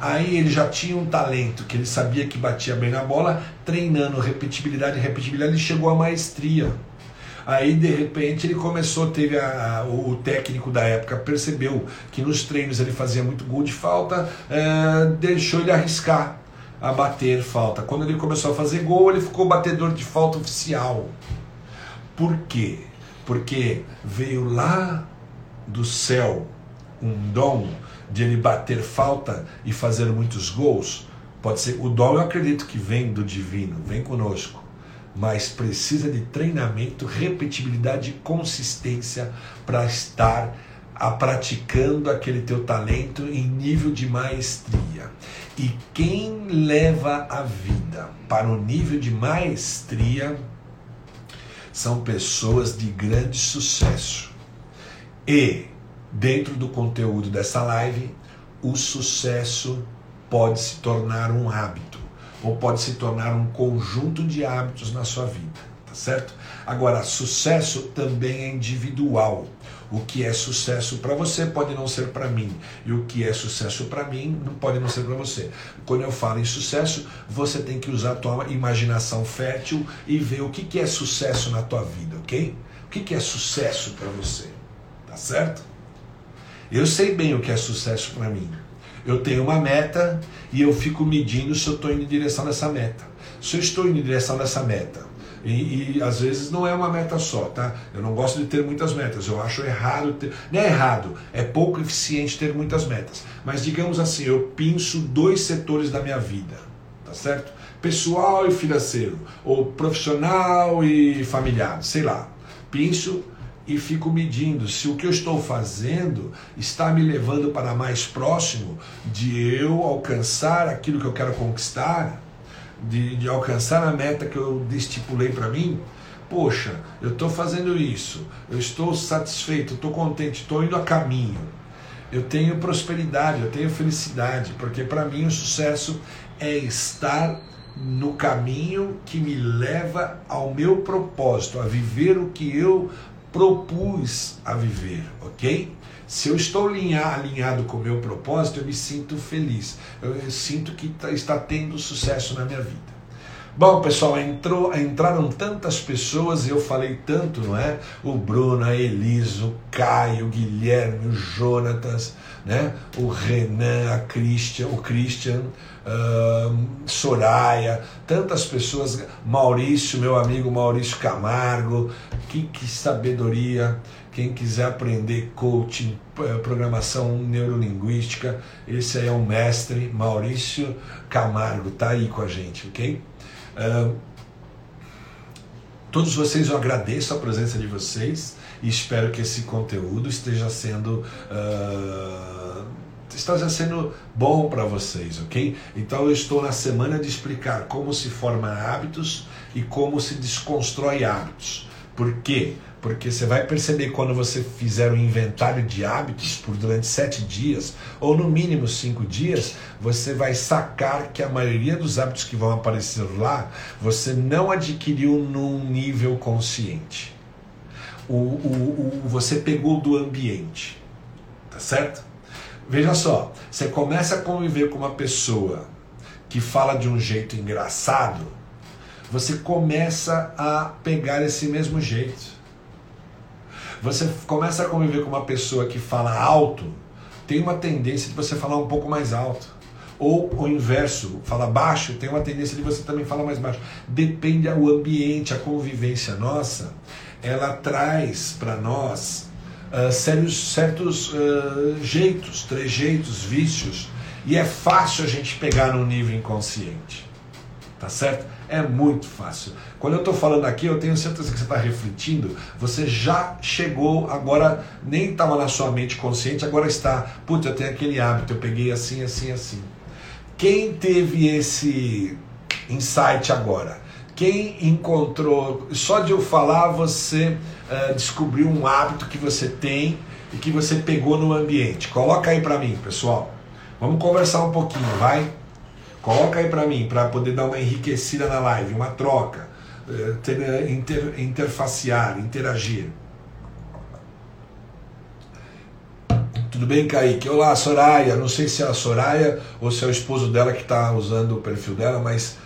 Aí ele já tinha um talento que ele sabia que batia bem na bola, treinando repetibilidade, repetibilidade, ele chegou à maestria. Aí de repente ele começou, teve a, a, o técnico da época percebeu que nos treinos ele fazia muito gol de falta, é, deixou ele arriscar a bater falta. Quando ele começou a fazer gol, ele ficou batedor de falta oficial. Por quê? Porque veio lá do céu um dom de ele bater falta e fazer muitos gols. Pode ser o dom, eu acredito que vem do divino, vem conosco mas precisa de treinamento, repetibilidade e consistência para estar a praticando aquele teu talento em nível de maestria. E quem leva a vida para o nível de maestria são pessoas de grande sucesso. E dentro do conteúdo dessa live, o sucesso pode se tornar um hábito ou pode se tornar um conjunto de hábitos na sua vida, tá certo? Agora, sucesso também é individual. O que é sucesso para você pode não ser para mim, e o que é sucesso para mim não pode não ser para você. Quando eu falo em sucesso, você tem que usar a tua imaginação fértil e ver o que, que é sucesso na tua vida, ok? O que, que é sucesso para você, tá certo? Eu sei bem o que é sucesso para mim. Eu tenho uma meta e eu fico medindo se eu estou indo em direção dessa meta. Se eu estou indo em direção dessa meta, e, e, às vezes não é uma meta só, tá? Eu não gosto de ter muitas metas, eu acho errado ter. Não é errado, é pouco eficiente ter muitas metas. Mas digamos assim, eu pinço dois setores da minha vida, tá certo? Pessoal e financeiro, ou profissional e familiar, sei lá. Pinço e fico medindo se o que eu estou fazendo está me levando para mais próximo de eu alcançar aquilo que eu quero conquistar, de, de alcançar a meta que eu estipulei para mim, poxa, eu estou fazendo isso, eu estou satisfeito, estou contente, estou indo a caminho. Eu tenho prosperidade, eu tenho felicidade, porque para mim o sucesso é estar no caminho que me leva ao meu propósito, a viver o que eu propus a viver, ok? Se eu estou alinhado com o meu propósito, eu me sinto feliz. Eu sinto que tá, está tendo sucesso na minha vida. Bom, pessoal, entrou, entraram tantas pessoas e eu falei tanto, não é? O Bruno, a Elisa, o Caio, o Guilherme, o Jonatas, né? o Renan, a Christian, o Christian, uh, Soraya, tantas pessoas, Maurício, meu amigo Maurício Camargo, que, que sabedoria. Quem quiser aprender coaching, eh, programação neurolinguística, esse aí é o mestre Maurício Camargo, tá aí com a gente, ok? Todos vocês eu agradeço a presença de vocês e espero que esse conteúdo esteja sendo uh, esteja sendo bom para vocês, ok? Então eu estou na semana de explicar como se forma hábitos e como se desconstrói hábitos. Por quê? Porque você vai perceber quando você fizer um inventário de hábitos por durante sete dias, ou no mínimo cinco dias, você vai sacar que a maioria dos hábitos que vão aparecer lá, você não adquiriu num nível consciente. O, o, o, você pegou do ambiente. Tá certo? Veja só, você começa a conviver com uma pessoa que fala de um jeito engraçado você começa a pegar esse mesmo jeito. Você começa a conviver com uma pessoa que fala alto, tem uma tendência de você falar um pouco mais alto. Ou o inverso, fala baixo, tem uma tendência de você também falar mais baixo. Depende do ambiente, a convivência nossa, ela traz para nós uh, sérios, certos uh, jeitos, trejeitos, vícios, e é fácil a gente pegar no nível inconsciente. Tá certo? É muito fácil. Quando eu estou falando aqui, eu tenho certeza que você está refletindo. Você já chegou, agora nem estava na sua mente consciente, agora está. Putz, eu tenho aquele hábito, eu peguei assim, assim, assim. Quem teve esse insight agora? Quem encontrou, só de eu falar, você uh, descobriu um hábito que você tem e que você pegou no ambiente. Coloca aí para mim, pessoal. Vamos conversar um pouquinho, vai? Coloca aí para mim, para poder dar uma enriquecida na live, uma troca, eh, eh, inter, interfacear, interagir. Tudo bem, Kaique? Olá, Soraya. Não sei se é a Soraya ou se é o esposo dela que está usando o perfil dela, mas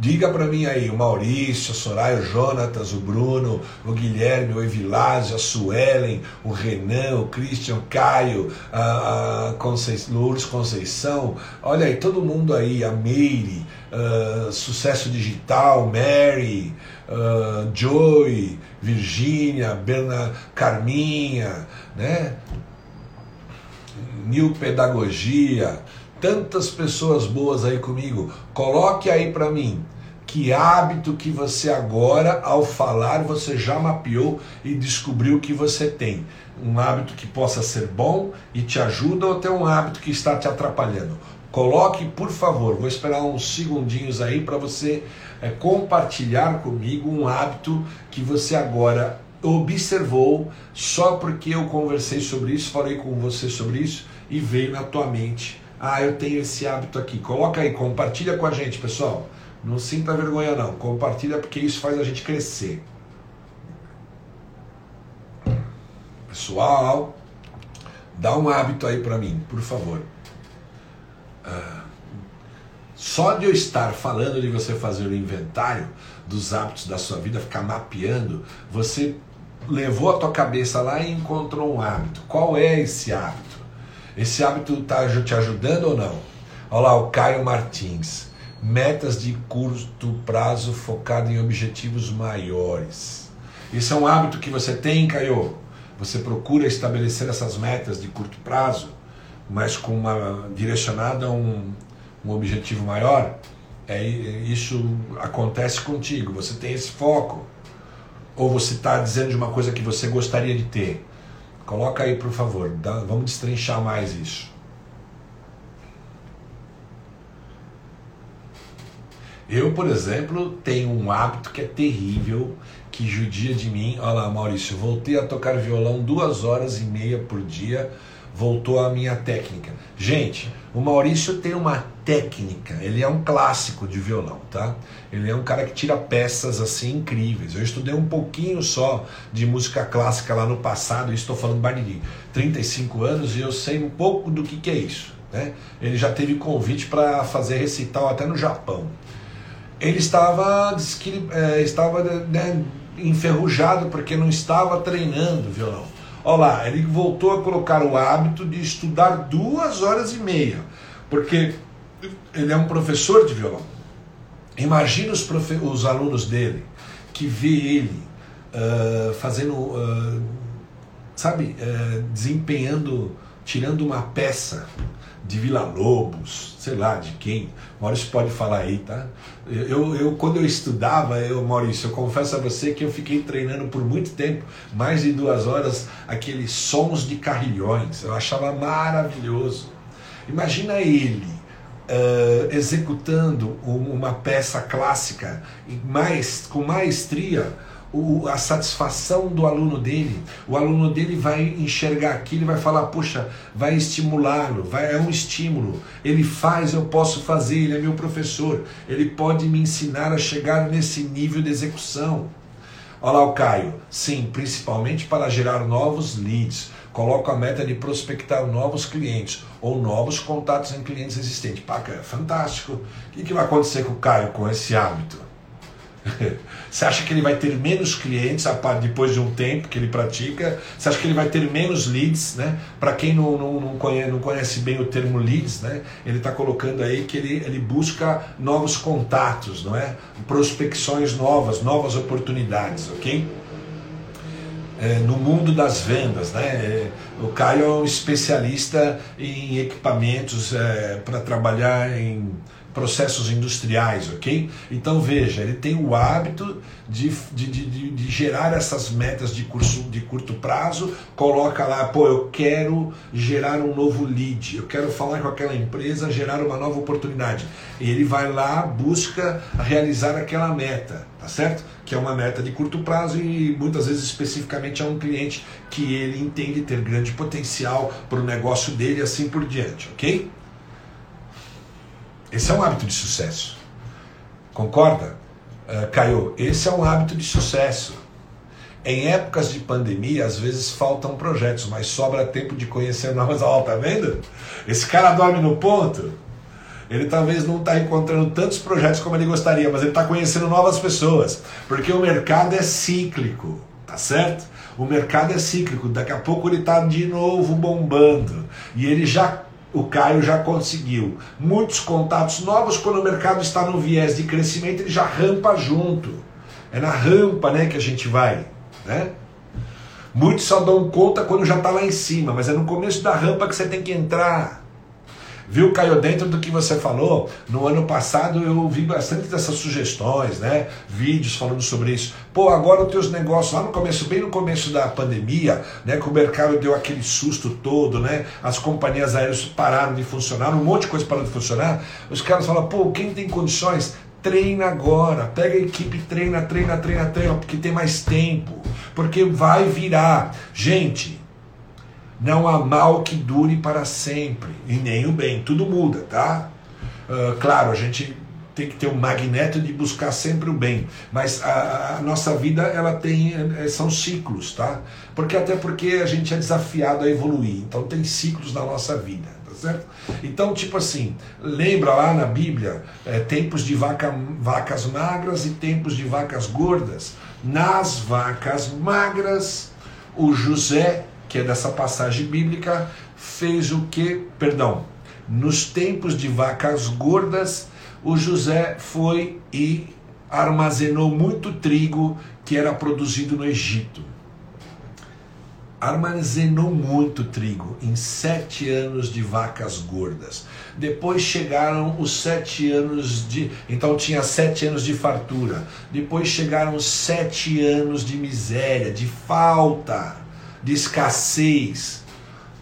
Diga para mim aí, o Maurício, a Soraya, o Jonatas, o Bruno, o Guilherme, o Evilásio, a Suelen, o Renan, o Christian, o Caio, a, a Conceição, Lourdes Conceição, olha aí, todo mundo aí, a Meire, uh, Sucesso Digital, Mary, uh, Joy, Virgínia, Berna Carminha, né? New Pedagogia, tantas pessoas boas aí comigo. Coloque aí para mim que hábito que você agora, ao falar, você já mapeou e descobriu que você tem. Um hábito que possa ser bom e te ajuda ou até um hábito que está te atrapalhando. Coloque, por favor, vou esperar uns segundinhos aí para você é, compartilhar comigo um hábito que você agora observou só porque eu conversei sobre isso, falei com você sobre isso e veio na tua mente ah, eu tenho esse hábito aqui. Coloca aí, compartilha com a gente, pessoal. Não sinta vergonha não. Compartilha porque isso faz a gente crescer. Pessoal, dá um hábito aí para mim, por favor. Ah, só de eu estar falando de você fazer o inventário dos hábitos da sua vida, ficar mapeando, você levou a tua cabeça lá e encontrou um hábito. Qual é esse hábito? Esse hábito está te ajudando ou não? Olha lá, o Caio Martins. Metas de curto prazo focado em objetivos maiores. Isso é um hábito que você tem, Caio? Você procura estabelecer essas metas de curto prazo, mas com uma direcionada a um, um objetivo maior? É, isso acontece contigo, você tem esse foco. Ou você está dizendo de uma coisa que você gostaria de ter? Coloca aí, por favor. Dá, vamos destrinchar mais isso. Eu, por exemplo, tenho um hábito que é terrível, que judia de mim. Olha lá, Maurício, voltei a tocar violão duas horas e meia por dia, voltou a minha técnica. Gente, o Maurício tem uma técnica, ele é um clássico de violão, tá? Ele é um cara que tira peças assim incríveis. Eu estudei um pouquinho só de música clássica lá no passado, estou falando de 35 anos, e eu sei um pouco do que, que é isso. Né? Ele já teve convite para fazer recital até no Japão. Ele estava, é, estava né, enferrujado porque não estava treinando violão. Olha lá, ele voltou a colocar o hábito de estudar duas horas e meia, porque ele é um professor de violão. Imagina os, profe os alunos dele que vê ele uh, fazendo, uh, sabe, uh, desempenhando, tirando uma peça de Vila Lobos, sei lá de quem. Maurício pode falar aí, tá? Eu, eu quando eu estudava, eu Maurício, eu confesso a você que eu fiquei treinando por muito tempo, mais de duas horas, aqueles sons de carrilhões. Eu achava maravilhoso. Imagina ele uh, executando uma peça clássica mais com maestria o, a satisfação do aluno dele. O aluno dele vai enxergar aquilo e vai falar: puxa, vai estimulá-lo, é um estímulo. Ele faz, eu posso fazer, ele é meu professor. Ele pode me ensinar a chegar nesse nível de execução. Olha lá o Caio. Sim, principalmente para gerar novos leads. Coloco a meta de prospectar novos clientes ou novos contatos em clientes existentes. Paca, é fantástico. O que, que vai acontecer com o Caio com esse hábito? Você acha que ele vai ter menos clientes depois de um tempo que ele pratica? Você acha que ele vai ter menos leads? Né? Para quem não, não, não, conhece, não conhece bem o termo leads, né? ele está colocando aí que ele, ele busca novos contatos, não é? prospecções novas, novas oportunidades, ok? É, no mundo das vendas, né? É, o Caio é um especialista em equipamentos é, para trabalhar em processos industriais, ok? Então veja, ele tem o hábito de, de, de, de, gerar essas metas de, curso, de curto prazo, coloca lá, pô, eu quero gerar um novo lead, eu quero falar com aquela empresa, gerar uma nova oportunidade. E ele vai lá, busca realizar aquela meta, tá certo? Que é uma meta de curto prazo e muitas vezes especificamente é um cliente que ele entende ter grande potencial para o negócio dele e assim por diante, ok? Esse é um hábito de sucesso. Concorda, uh, Caio? Esse é um hábito de sucesso. Em épocas de pandemia, às vezes faltam projetos, mas sobra tempo de conhecer novas aulas, tá vendo? Esse cara dorme no ponto. Ele talvez não está encontrando tantos projetos como ele gostaria, mas ele está conhecendo novas pessoas, porque o mercado é cíclico, tá certo? O mercado é cíclico, daqui a pouco ele está de novo bombando e ele já o Caio já conseguiu muitos contatos novos quando o mercado está no viés de crescimento, ele já rampa junto. É na rampa, né, que a gente vai, né? Muitos só dão conta quando já está lá em cima, mas é no começo da rampa que você tem que entrar. Viu, Caio, dentro do que você falou, no ano passado eu vi bastante dessas sugestões, né? Vídeos falando sobre isso. Pô, agora os teus negócios, lá no começo, bem no começo da pandemia, né? Que o mercado deu aquele susto todo, né? As companhias aéreas pararam de funcionar, um monte de coisa parou de funcionar. Os caras falam, pô, quem tem condições, treina agora, pega a equipe, treina, treina, treina, treina, porque tem mais tempo, porque vai virar. Gente, não há mal que dure para sempre, e nem o bem, tudo muda, tá? Uh, claro, a gente tem que ter um magneto de buscar sempre o bem, mas a, a, nossa vida ela tem eh, são ciclos, tá? Porque até porque a gente é desafiado a evoluir, então tem ciclos na nossa vida, tá certo? Então tipo assim, lembra lá na Bíblia é, tempos de vaca, vacas magras e tempos de vacas gordas. Nas vacas magras, o José que é dessa passagem bíblica, fez o que? Perdão. Nos tempos de vacas gordas, o José foi e armazenou muito trigo que era produzido no Egito. Armazenou muito trigo em sete anos de vacas gordas. Depois chegaram os sete anos de. Então tinha sete anos de fartura. Depois chegaram sete anos de miséria, de falta de escassez.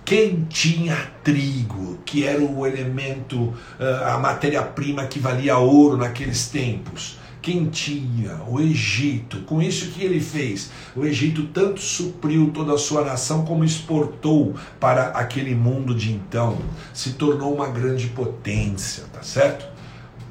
Quem tinha trigo, que era o elemento, ah, a matéria-prima que valia ouro naqueles tempos? Quem tinha? O Egito. Com isso que ele fez? O Egito tanto supriu toda a sua nação como exportou para aquele mundo de então. Se tornou uma grande potência, tá certo?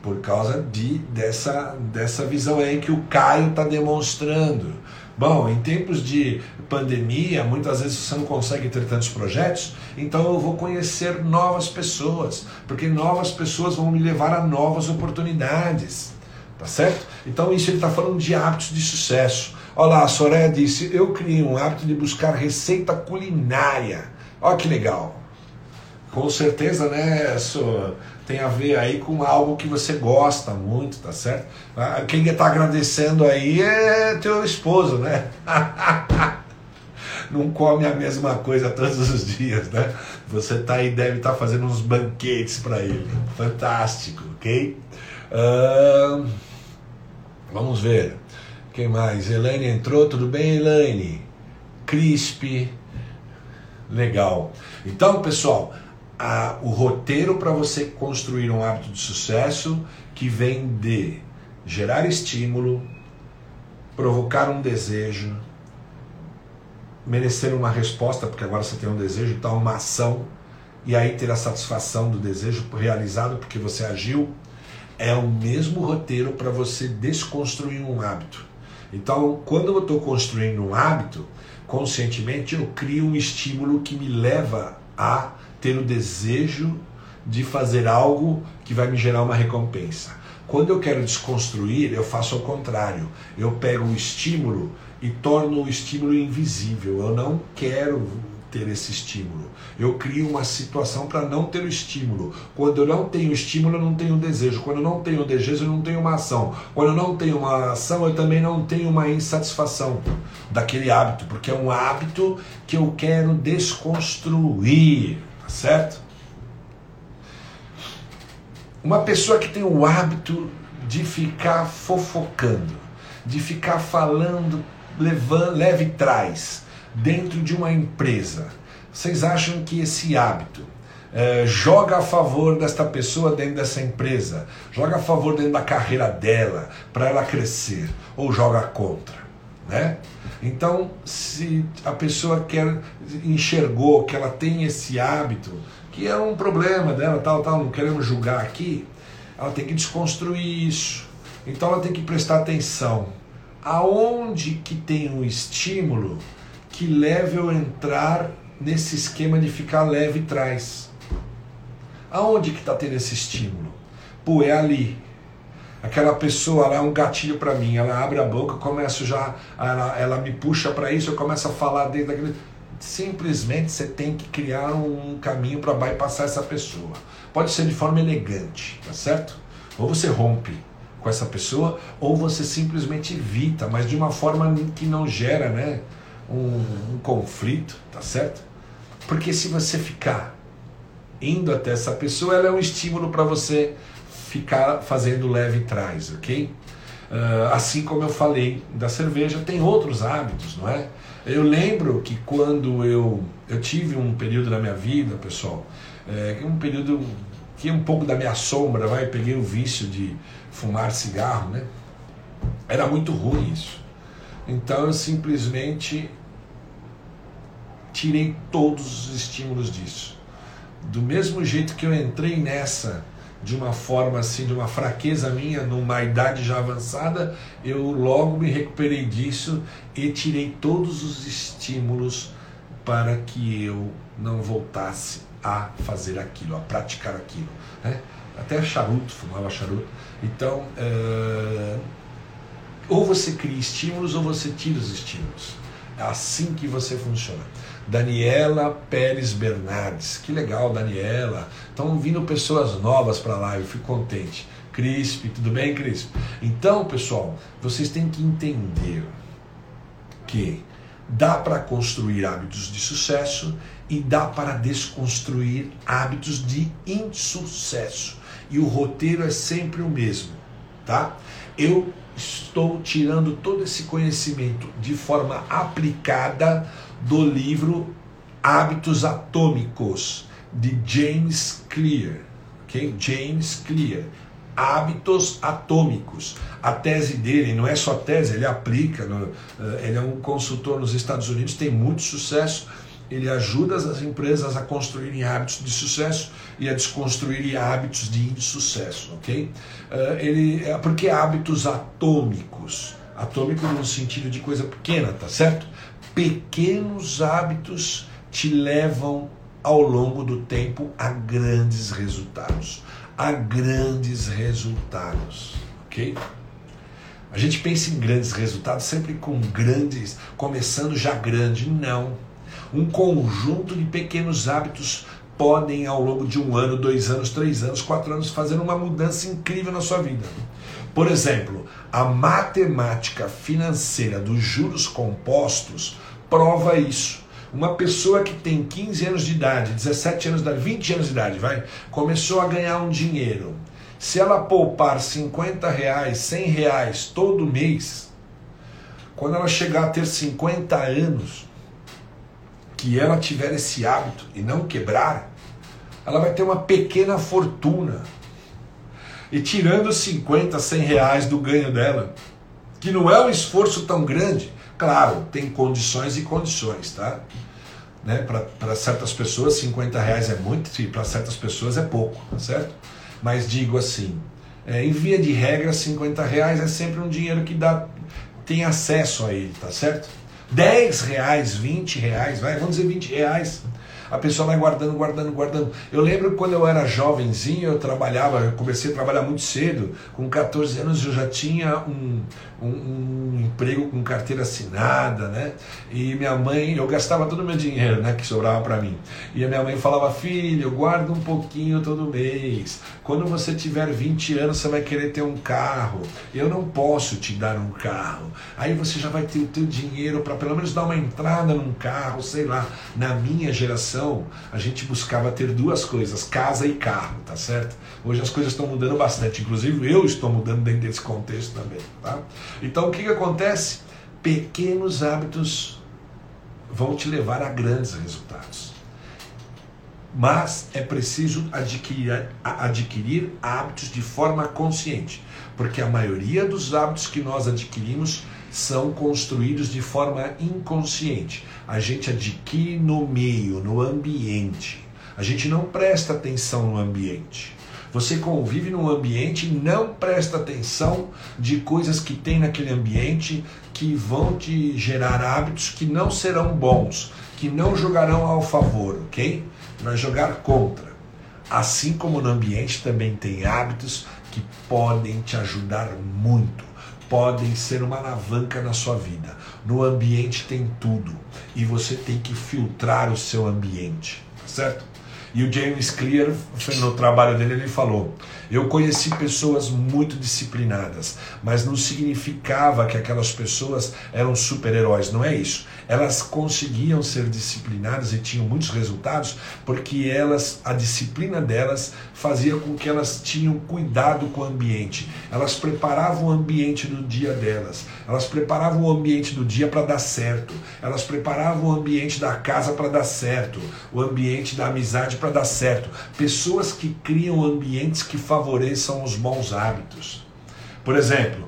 Por causa de, dessa, dessa visão aí que o Caio está demonstrando Bom, em tempos de pandemia, muitas vezes você não consegue ter tantos projetos, então eu vou conhecer novas pessoas, porque novas pessoas vão me levar a novas oportunidades. Tá certo? Então, isso ele está falando de hábitos de sucesso. Olha lá, a Soraya disse: Eu criei um hábito de buscar receita culinária. Olha que legal. Com certeza, né, Sor? tem a ver aí com algo que você gosta muito, tá certo? Ah, quem está agradecendo aí é teu esposo, né? Não come a mesma coisa todos os dias, né? Você tá aí, deve estar tá fazendo uns banquetes para ele. Fantástico, ok? Uh, vamos ver. Quem mais? Elaine entrou, tudo bem, Elaine? Crispe. Legal. Então, pessoal, a, o roteiro para você construir um hábito de sucesso que vem de gerar estímulo, provocar um desejo, merecer uma resposta, porque agora você tem um desejo, então uma ação, e aí ter a satisfação do desejo realizado porque você agiu, é o mesmo roteiro para você desconstruir um hábito. Então, quando eu estou construindo um hábito, conscientemente eu crio um estímulo que me leva a ter o desejo de fazer algo que vai me gerar uma recompensa. Quando eu quero desconstruir, eu faço ao contrário. Eu pego o estímulo e torno o estímulo invisível. Eu não quero ter esse estímulo. Eu crio uma situação para não ter o estímulo. Quando eu não tenho estímulo, eu não tenho desejo. Quando eu não tenho desejo, eu não tenho uma ação. Quando eu não tenho uma ação, eu também não tenho uma insatisfação daquele hábito, porque é um hábito que eu quero desconstruir. Tá certo? Uma pessoa que tem o hábito de ficar fofocando, de ficar falando, levando, leve traz, dentro de uma empresa. Vocês acham que esse hábito é, joga a favor desta pessoa dentro dessa empresa, joga a favor dentro da carreira dela, para ela crescer, ou joga contra? Né? Então, se a pessoa quer enxergou que ela tem esse hábito, que é um problema dela, tal, tal, não queremos julgar aqui, ela tem que desconstruir isso. Então ela tem que prestar atenção aonde que tem um estímulo que leve eu entrar nesse esquema de ficar leve trás. Aonde que está tendo esse estímulo? Pô, é ali aquela pessoa ela é um gatilho para mim, ela abre a boca, começo já, ela, ela me puxa para isso, eu começo a falar dentro daquele. Simplesmente você tem que criar um caminho para bypassar essa pessoa. Pode ser de forma elegante, tá certo? Ou você rompe com essa pessoa, ou você simplesmente evita, mas de uma forma que não gera né, um, um conflito, tá certo? Porque se você ficar indo até essa pessoa, ela é um estímulo para você ficar fazendo leve trás, ok? Uh, assim como eu falei da cerveja, tem outros hábitos, não é? Eu lembro que quando eu, eu tive um período da minha vida, pessoal, é, um período que um pouco da minha sombra, vai, peguei o vício de fumar cigarro, né? Era muito ruim isso. Então eu simplesmente tirei todos os estímulos disso. Do mesmo jeito que eu entrei nessa de uma forma assim, de uma fraqueza minha, numa idade já avançada, eu logo me recuperei disso e tirei todos os estímulos para que eu não voltasse a fazer aquilo, a praticar aquilo. Né? Até charuto, fumava charuto. Então, é... ou você cria estímulos ou você tira os estímulos. É assim que você funciona. Daniela Pérez Bernardes. Que legal, Daniela. Estão vindo pessoas novas para lá, eu fico contente. Crisp, tudo bem, Crisp? Então, pessoal, vocês têm que entender que dá para construir hábitos de sucesso e dá para desconstruir hábitos de insucesso. E o roteiro é sempre o mesmo, tá? Eu estou tirando todo esse conhecimento de forma aplicada do livro Hábitos Atômicos, de James Clear. Okay? James Clear. Hábitos atômicos. A tese dele não é só tese, ele aplica. No, eh, ele é um consultor nos Estados Unidos, tem muito sucesso. Ele ajuda as empresas a construírem hábitos de sucesso e a desconstruírem hábitos de insucesso, ok? Uh, ele, é porque hábitos atômicos, atômico no sentido de coisa pequena, tá certo? Pequenos hábitos te levam ao longo do tempo a grandes resultados, a grandes resultados, ok? A gente pensa em grandes resultados sempre com grandes, começando já grande, não. Um conjunto de pequenos hábitos podem, ao longo de um ano, dois anos, três anos, quatro anos, fazer uma mudança incrível na sua vida. Por exemplo, a matemática financeira dos juros compostos prova isso. Uma pessoa que tem 15 anos de idade, 17 anos de idade, 20 anos de idade, vai, começou a ganhar um dinheiro. Se ela poupar 50 reais, 100 reais todo mês, quando ela chegar a ter 50 anos, que ela tiver esse hábito e não quebrar, ela vai ter uma pequena fortuna. E tirando 50, 100 reais do ganho dela, que não é um esforço tão grande, claro, tem condições e condições, tá? Né? Para certas pessoas, 50 reais é muito, e para certas pessoas é pouco, tá certo? Mas digo assim, é, em via de regra, 50 reais é sempre um dinheiro que dá, tem acesso a ele, tá certo? 10 reais, 20 reais, vai, vamos dizer 20 reais. A pessoa vai guardando, guardando, guardando. Eu lembro quando eu era jovenzinho, eu trabalhava, eu comecei a trabalhar muito cedo. Com 14 anos eu já tinha um, um, um, emprego com carteira assinada, né? E minha mãe, eu gastava todo o meu dinheiro, né? Que sobrava para mim. E a minha mãe falava, filho, guarda um pouquinho todo mês. Quando você tiver 20 anos, você vai querer ter um carro. Eu não posso te dar um carro. Aí você já vai ter o teu dinheiro para pelo menos dar uma entrada num carro, sei lá. Na minha geração, a gente buscava ter duas coisas, casa e carro, tá certo? Hoje as coisas estão mudando bastante. Inclusive eu estou mudando dentro desse contexto também, tá? Então o que, que acontece? Pequenos hábitos vão te levar a grandes resultados. Mas é preciso adquirir, adquirir hábitos de forma consciente, porque a maioria dos hábitos que nós adquirimos são construídos de forma inconsciente. A gente adquire no meio, no ambiente. A gente não presta atenção no ambiente. Você convive num ambiente e não presta atenção de coisas que tem naquele ambiente que vão te gerar hábitos que não serão bons, que não jogarão ao favor, ok? Vai jogar contra. Assim como no ambiente também tem hábitos que podem te ajudar muito, podem ser uma alavanca na sua vida. No ambiente tem tudo e você tem que filtrar o seu ambiente, tá certo? E o James Clear, no trabalho dele, ele falou: Eu conheci pessoas muito disciplinadas, mas não significava que aquelas pessoas eram super-heróis, não é isso. Elas conseguiam ser disciplinadas e tinham muitos resultados porque elas, a disciplina delas fazia com que elas tinham cuidado com o ambiente. Elas preparavam o ambiente do dia delas. Elas preparavam o ambiente do dia para dar certo. Elas preparavam o ambiente da casa para dar certo, o ambiente da amizade para dar certo. Pessoas que criam ambientes que favoreçam os bons hábitos. Por exemplo,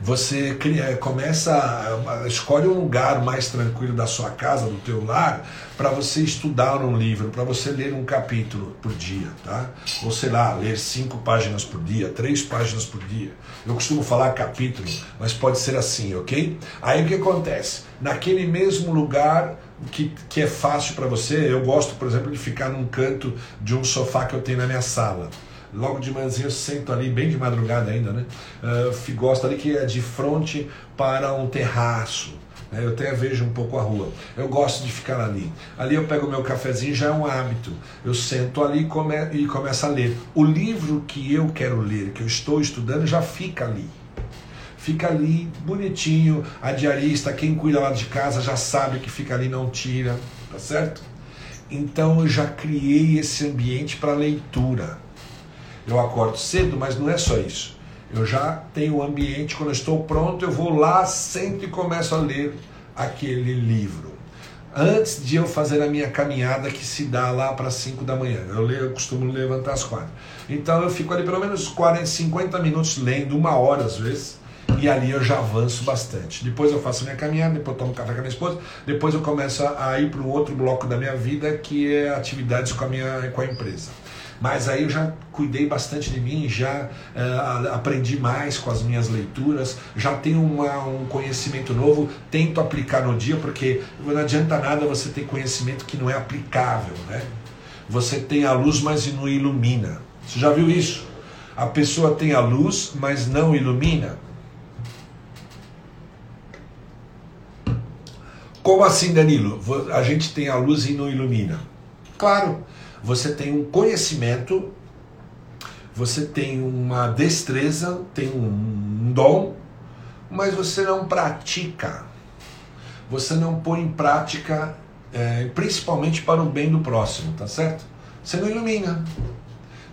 você cria, começa, escolhe um lugar mais tranquilo da sua casa, do teu lar, para você estudar um livro, para você ler um capítulo por dia, tá? Ou sei lá, ler cinco páginas por dia, três páginas por dia. Eu costumo falar capítulo, mas pode ser assim, ok? Aí o que acontece? Naquele mesmo lugar que, que é fácil para você, eu gosto, por exemplo, de ficar num canto de um sofá que eu tenho na minha sala logo de manhã eu sento ali, bem de madrugada ainda, né? Uh, gosto ali que é de frente para um terraço. Né? Eu até vejo um pouco a rua. Eu gosto de ficar ali. Ali eu pego meu cafezinho, já é um hábito. Eu sento ali e, come, e começo a ler. O livro que eu quero ler, que eu estou estudando, já fica ali fica ali bonitinho. A diarista, quem cuida lá de casa já sabe que fica ali, não tira, tá certo? Então eu já criei esse ambiente para leitura. Eu acordo cedo, mas não é só isso. Eu já tenho o ambiente, quando eu estou pronto, eu vou lá, sempre e começo a ler aquele livro. antes de eu fazer a minha caminhada que se dá lá para 5 da manhã. Eu, leio, eu costumo levantar às 4. Então eu fico ali pelo menos 40, 50 minutos lendo, uma hora às vezes, e ali eu já avanço bastante. Depois eu faço minha caminhada, depois tomo café com a minha esposa, depois eu começo a ir para um outro bloco da minha vida que é atividades com a minha com a empresa. Mas aí eu já cuidei bastante de mim, já uh, aprendi mais com as minhas leituras, já tenho uma, um conhecimento novo, tento aplicar no dia, porque não adianta nada você ter conhecimento que não é aplicável, né? Você tem a luz, mas não ilumina. Você já viu isso? A pessoa tem a luz, mas não ilumina. Como assim, Danilo? A gente tem a luz e não ilumina? Claro, você tem um conhecimento, você tem uma destreza, tem um dom, mas você não pratica. Você não põe em prática, é, principalmente para o bem do próximo, tá certo? Você não ilumina.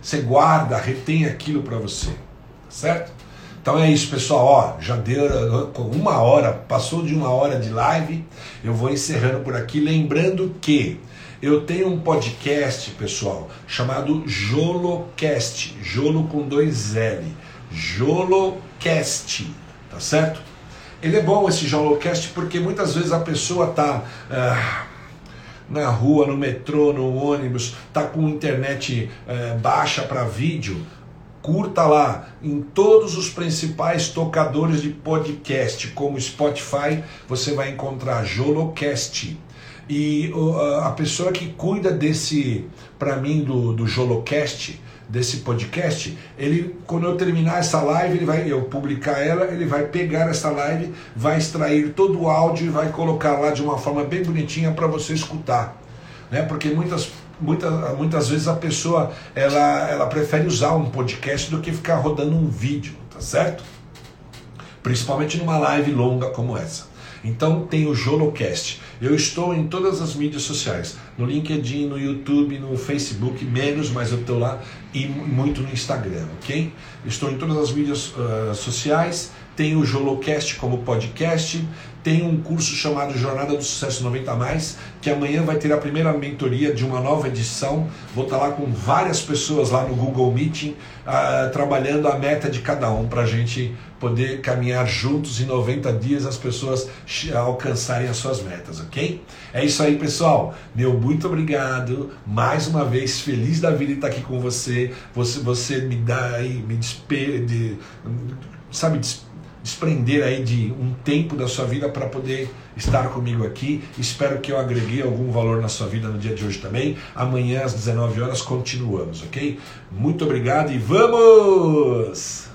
Você guarda, retém aquilo para você, tá certo? Então é isso, pessoal. Ó, já deu uma hora, passou de uma hora de live. Eu vou encerrando por aqui, lembrando que eu tenho um podcast, pessoal, chamado Jolocast, Jolo com dois L, Jolocast, tá certo? Ele é bom esse Jolocast porque muitas vezes a pessoa tá ah, na rua, no metrô, no ônibus, tá com internet eh, baixa para vídeo, curta lá em todos os principais tocadores de podcast, como Spotify, você vai encontrar Jolocast. E a pessoa que cuida desse, para mim, do, do Jolocast, desse podcast, ele, quando eu terminar essa live, ele vai, eu publicar ela, ele vai pegar essa live, vai extrair todo o áudio e vai colocar lá de uma forma bem bonitinha para você escutar. Né? Porque muitas, muitas, muitas vezes a pessoa ela, ela prefere usar um podcast do que ficar rodando um vídeo, tá certo? Principalmente numa live longa como essa. Então tem o Jolocast. Eu estou em todas as mídias sociais, no LinkedIn, no YouTube, no Facebook, menos, mas eu estou lá e muito no Instagram, ok? Estou em todas as mídias uh, sociais. Tem o Jolocast como podcast, tem um curso chamado Jornada do Sucesso 90 Mais, que amanhã vai ter a primeira mentoria de uma nova edição. Vou estar lá com várias pessoas lá no Google Meeting, uh, trabalhando a meta de cada um para a gente poder caminhar juntos em 90 dias as pessoas alcançarem as suas metas, ok? É isso aí, pessoal. Meu muito obrigado. Mais uma vez, feliz da vida estar aqui com você. Você, você me dá aí, me despe... De, sabe, despe desprender aí de um tempo da sua vida para poder estar comigo aqui. Espero que eu agreguei algum valor na sua vida no dia de hoje também. Amanhã às 19 horas continuamos, ok? Muito obrigado e vamos!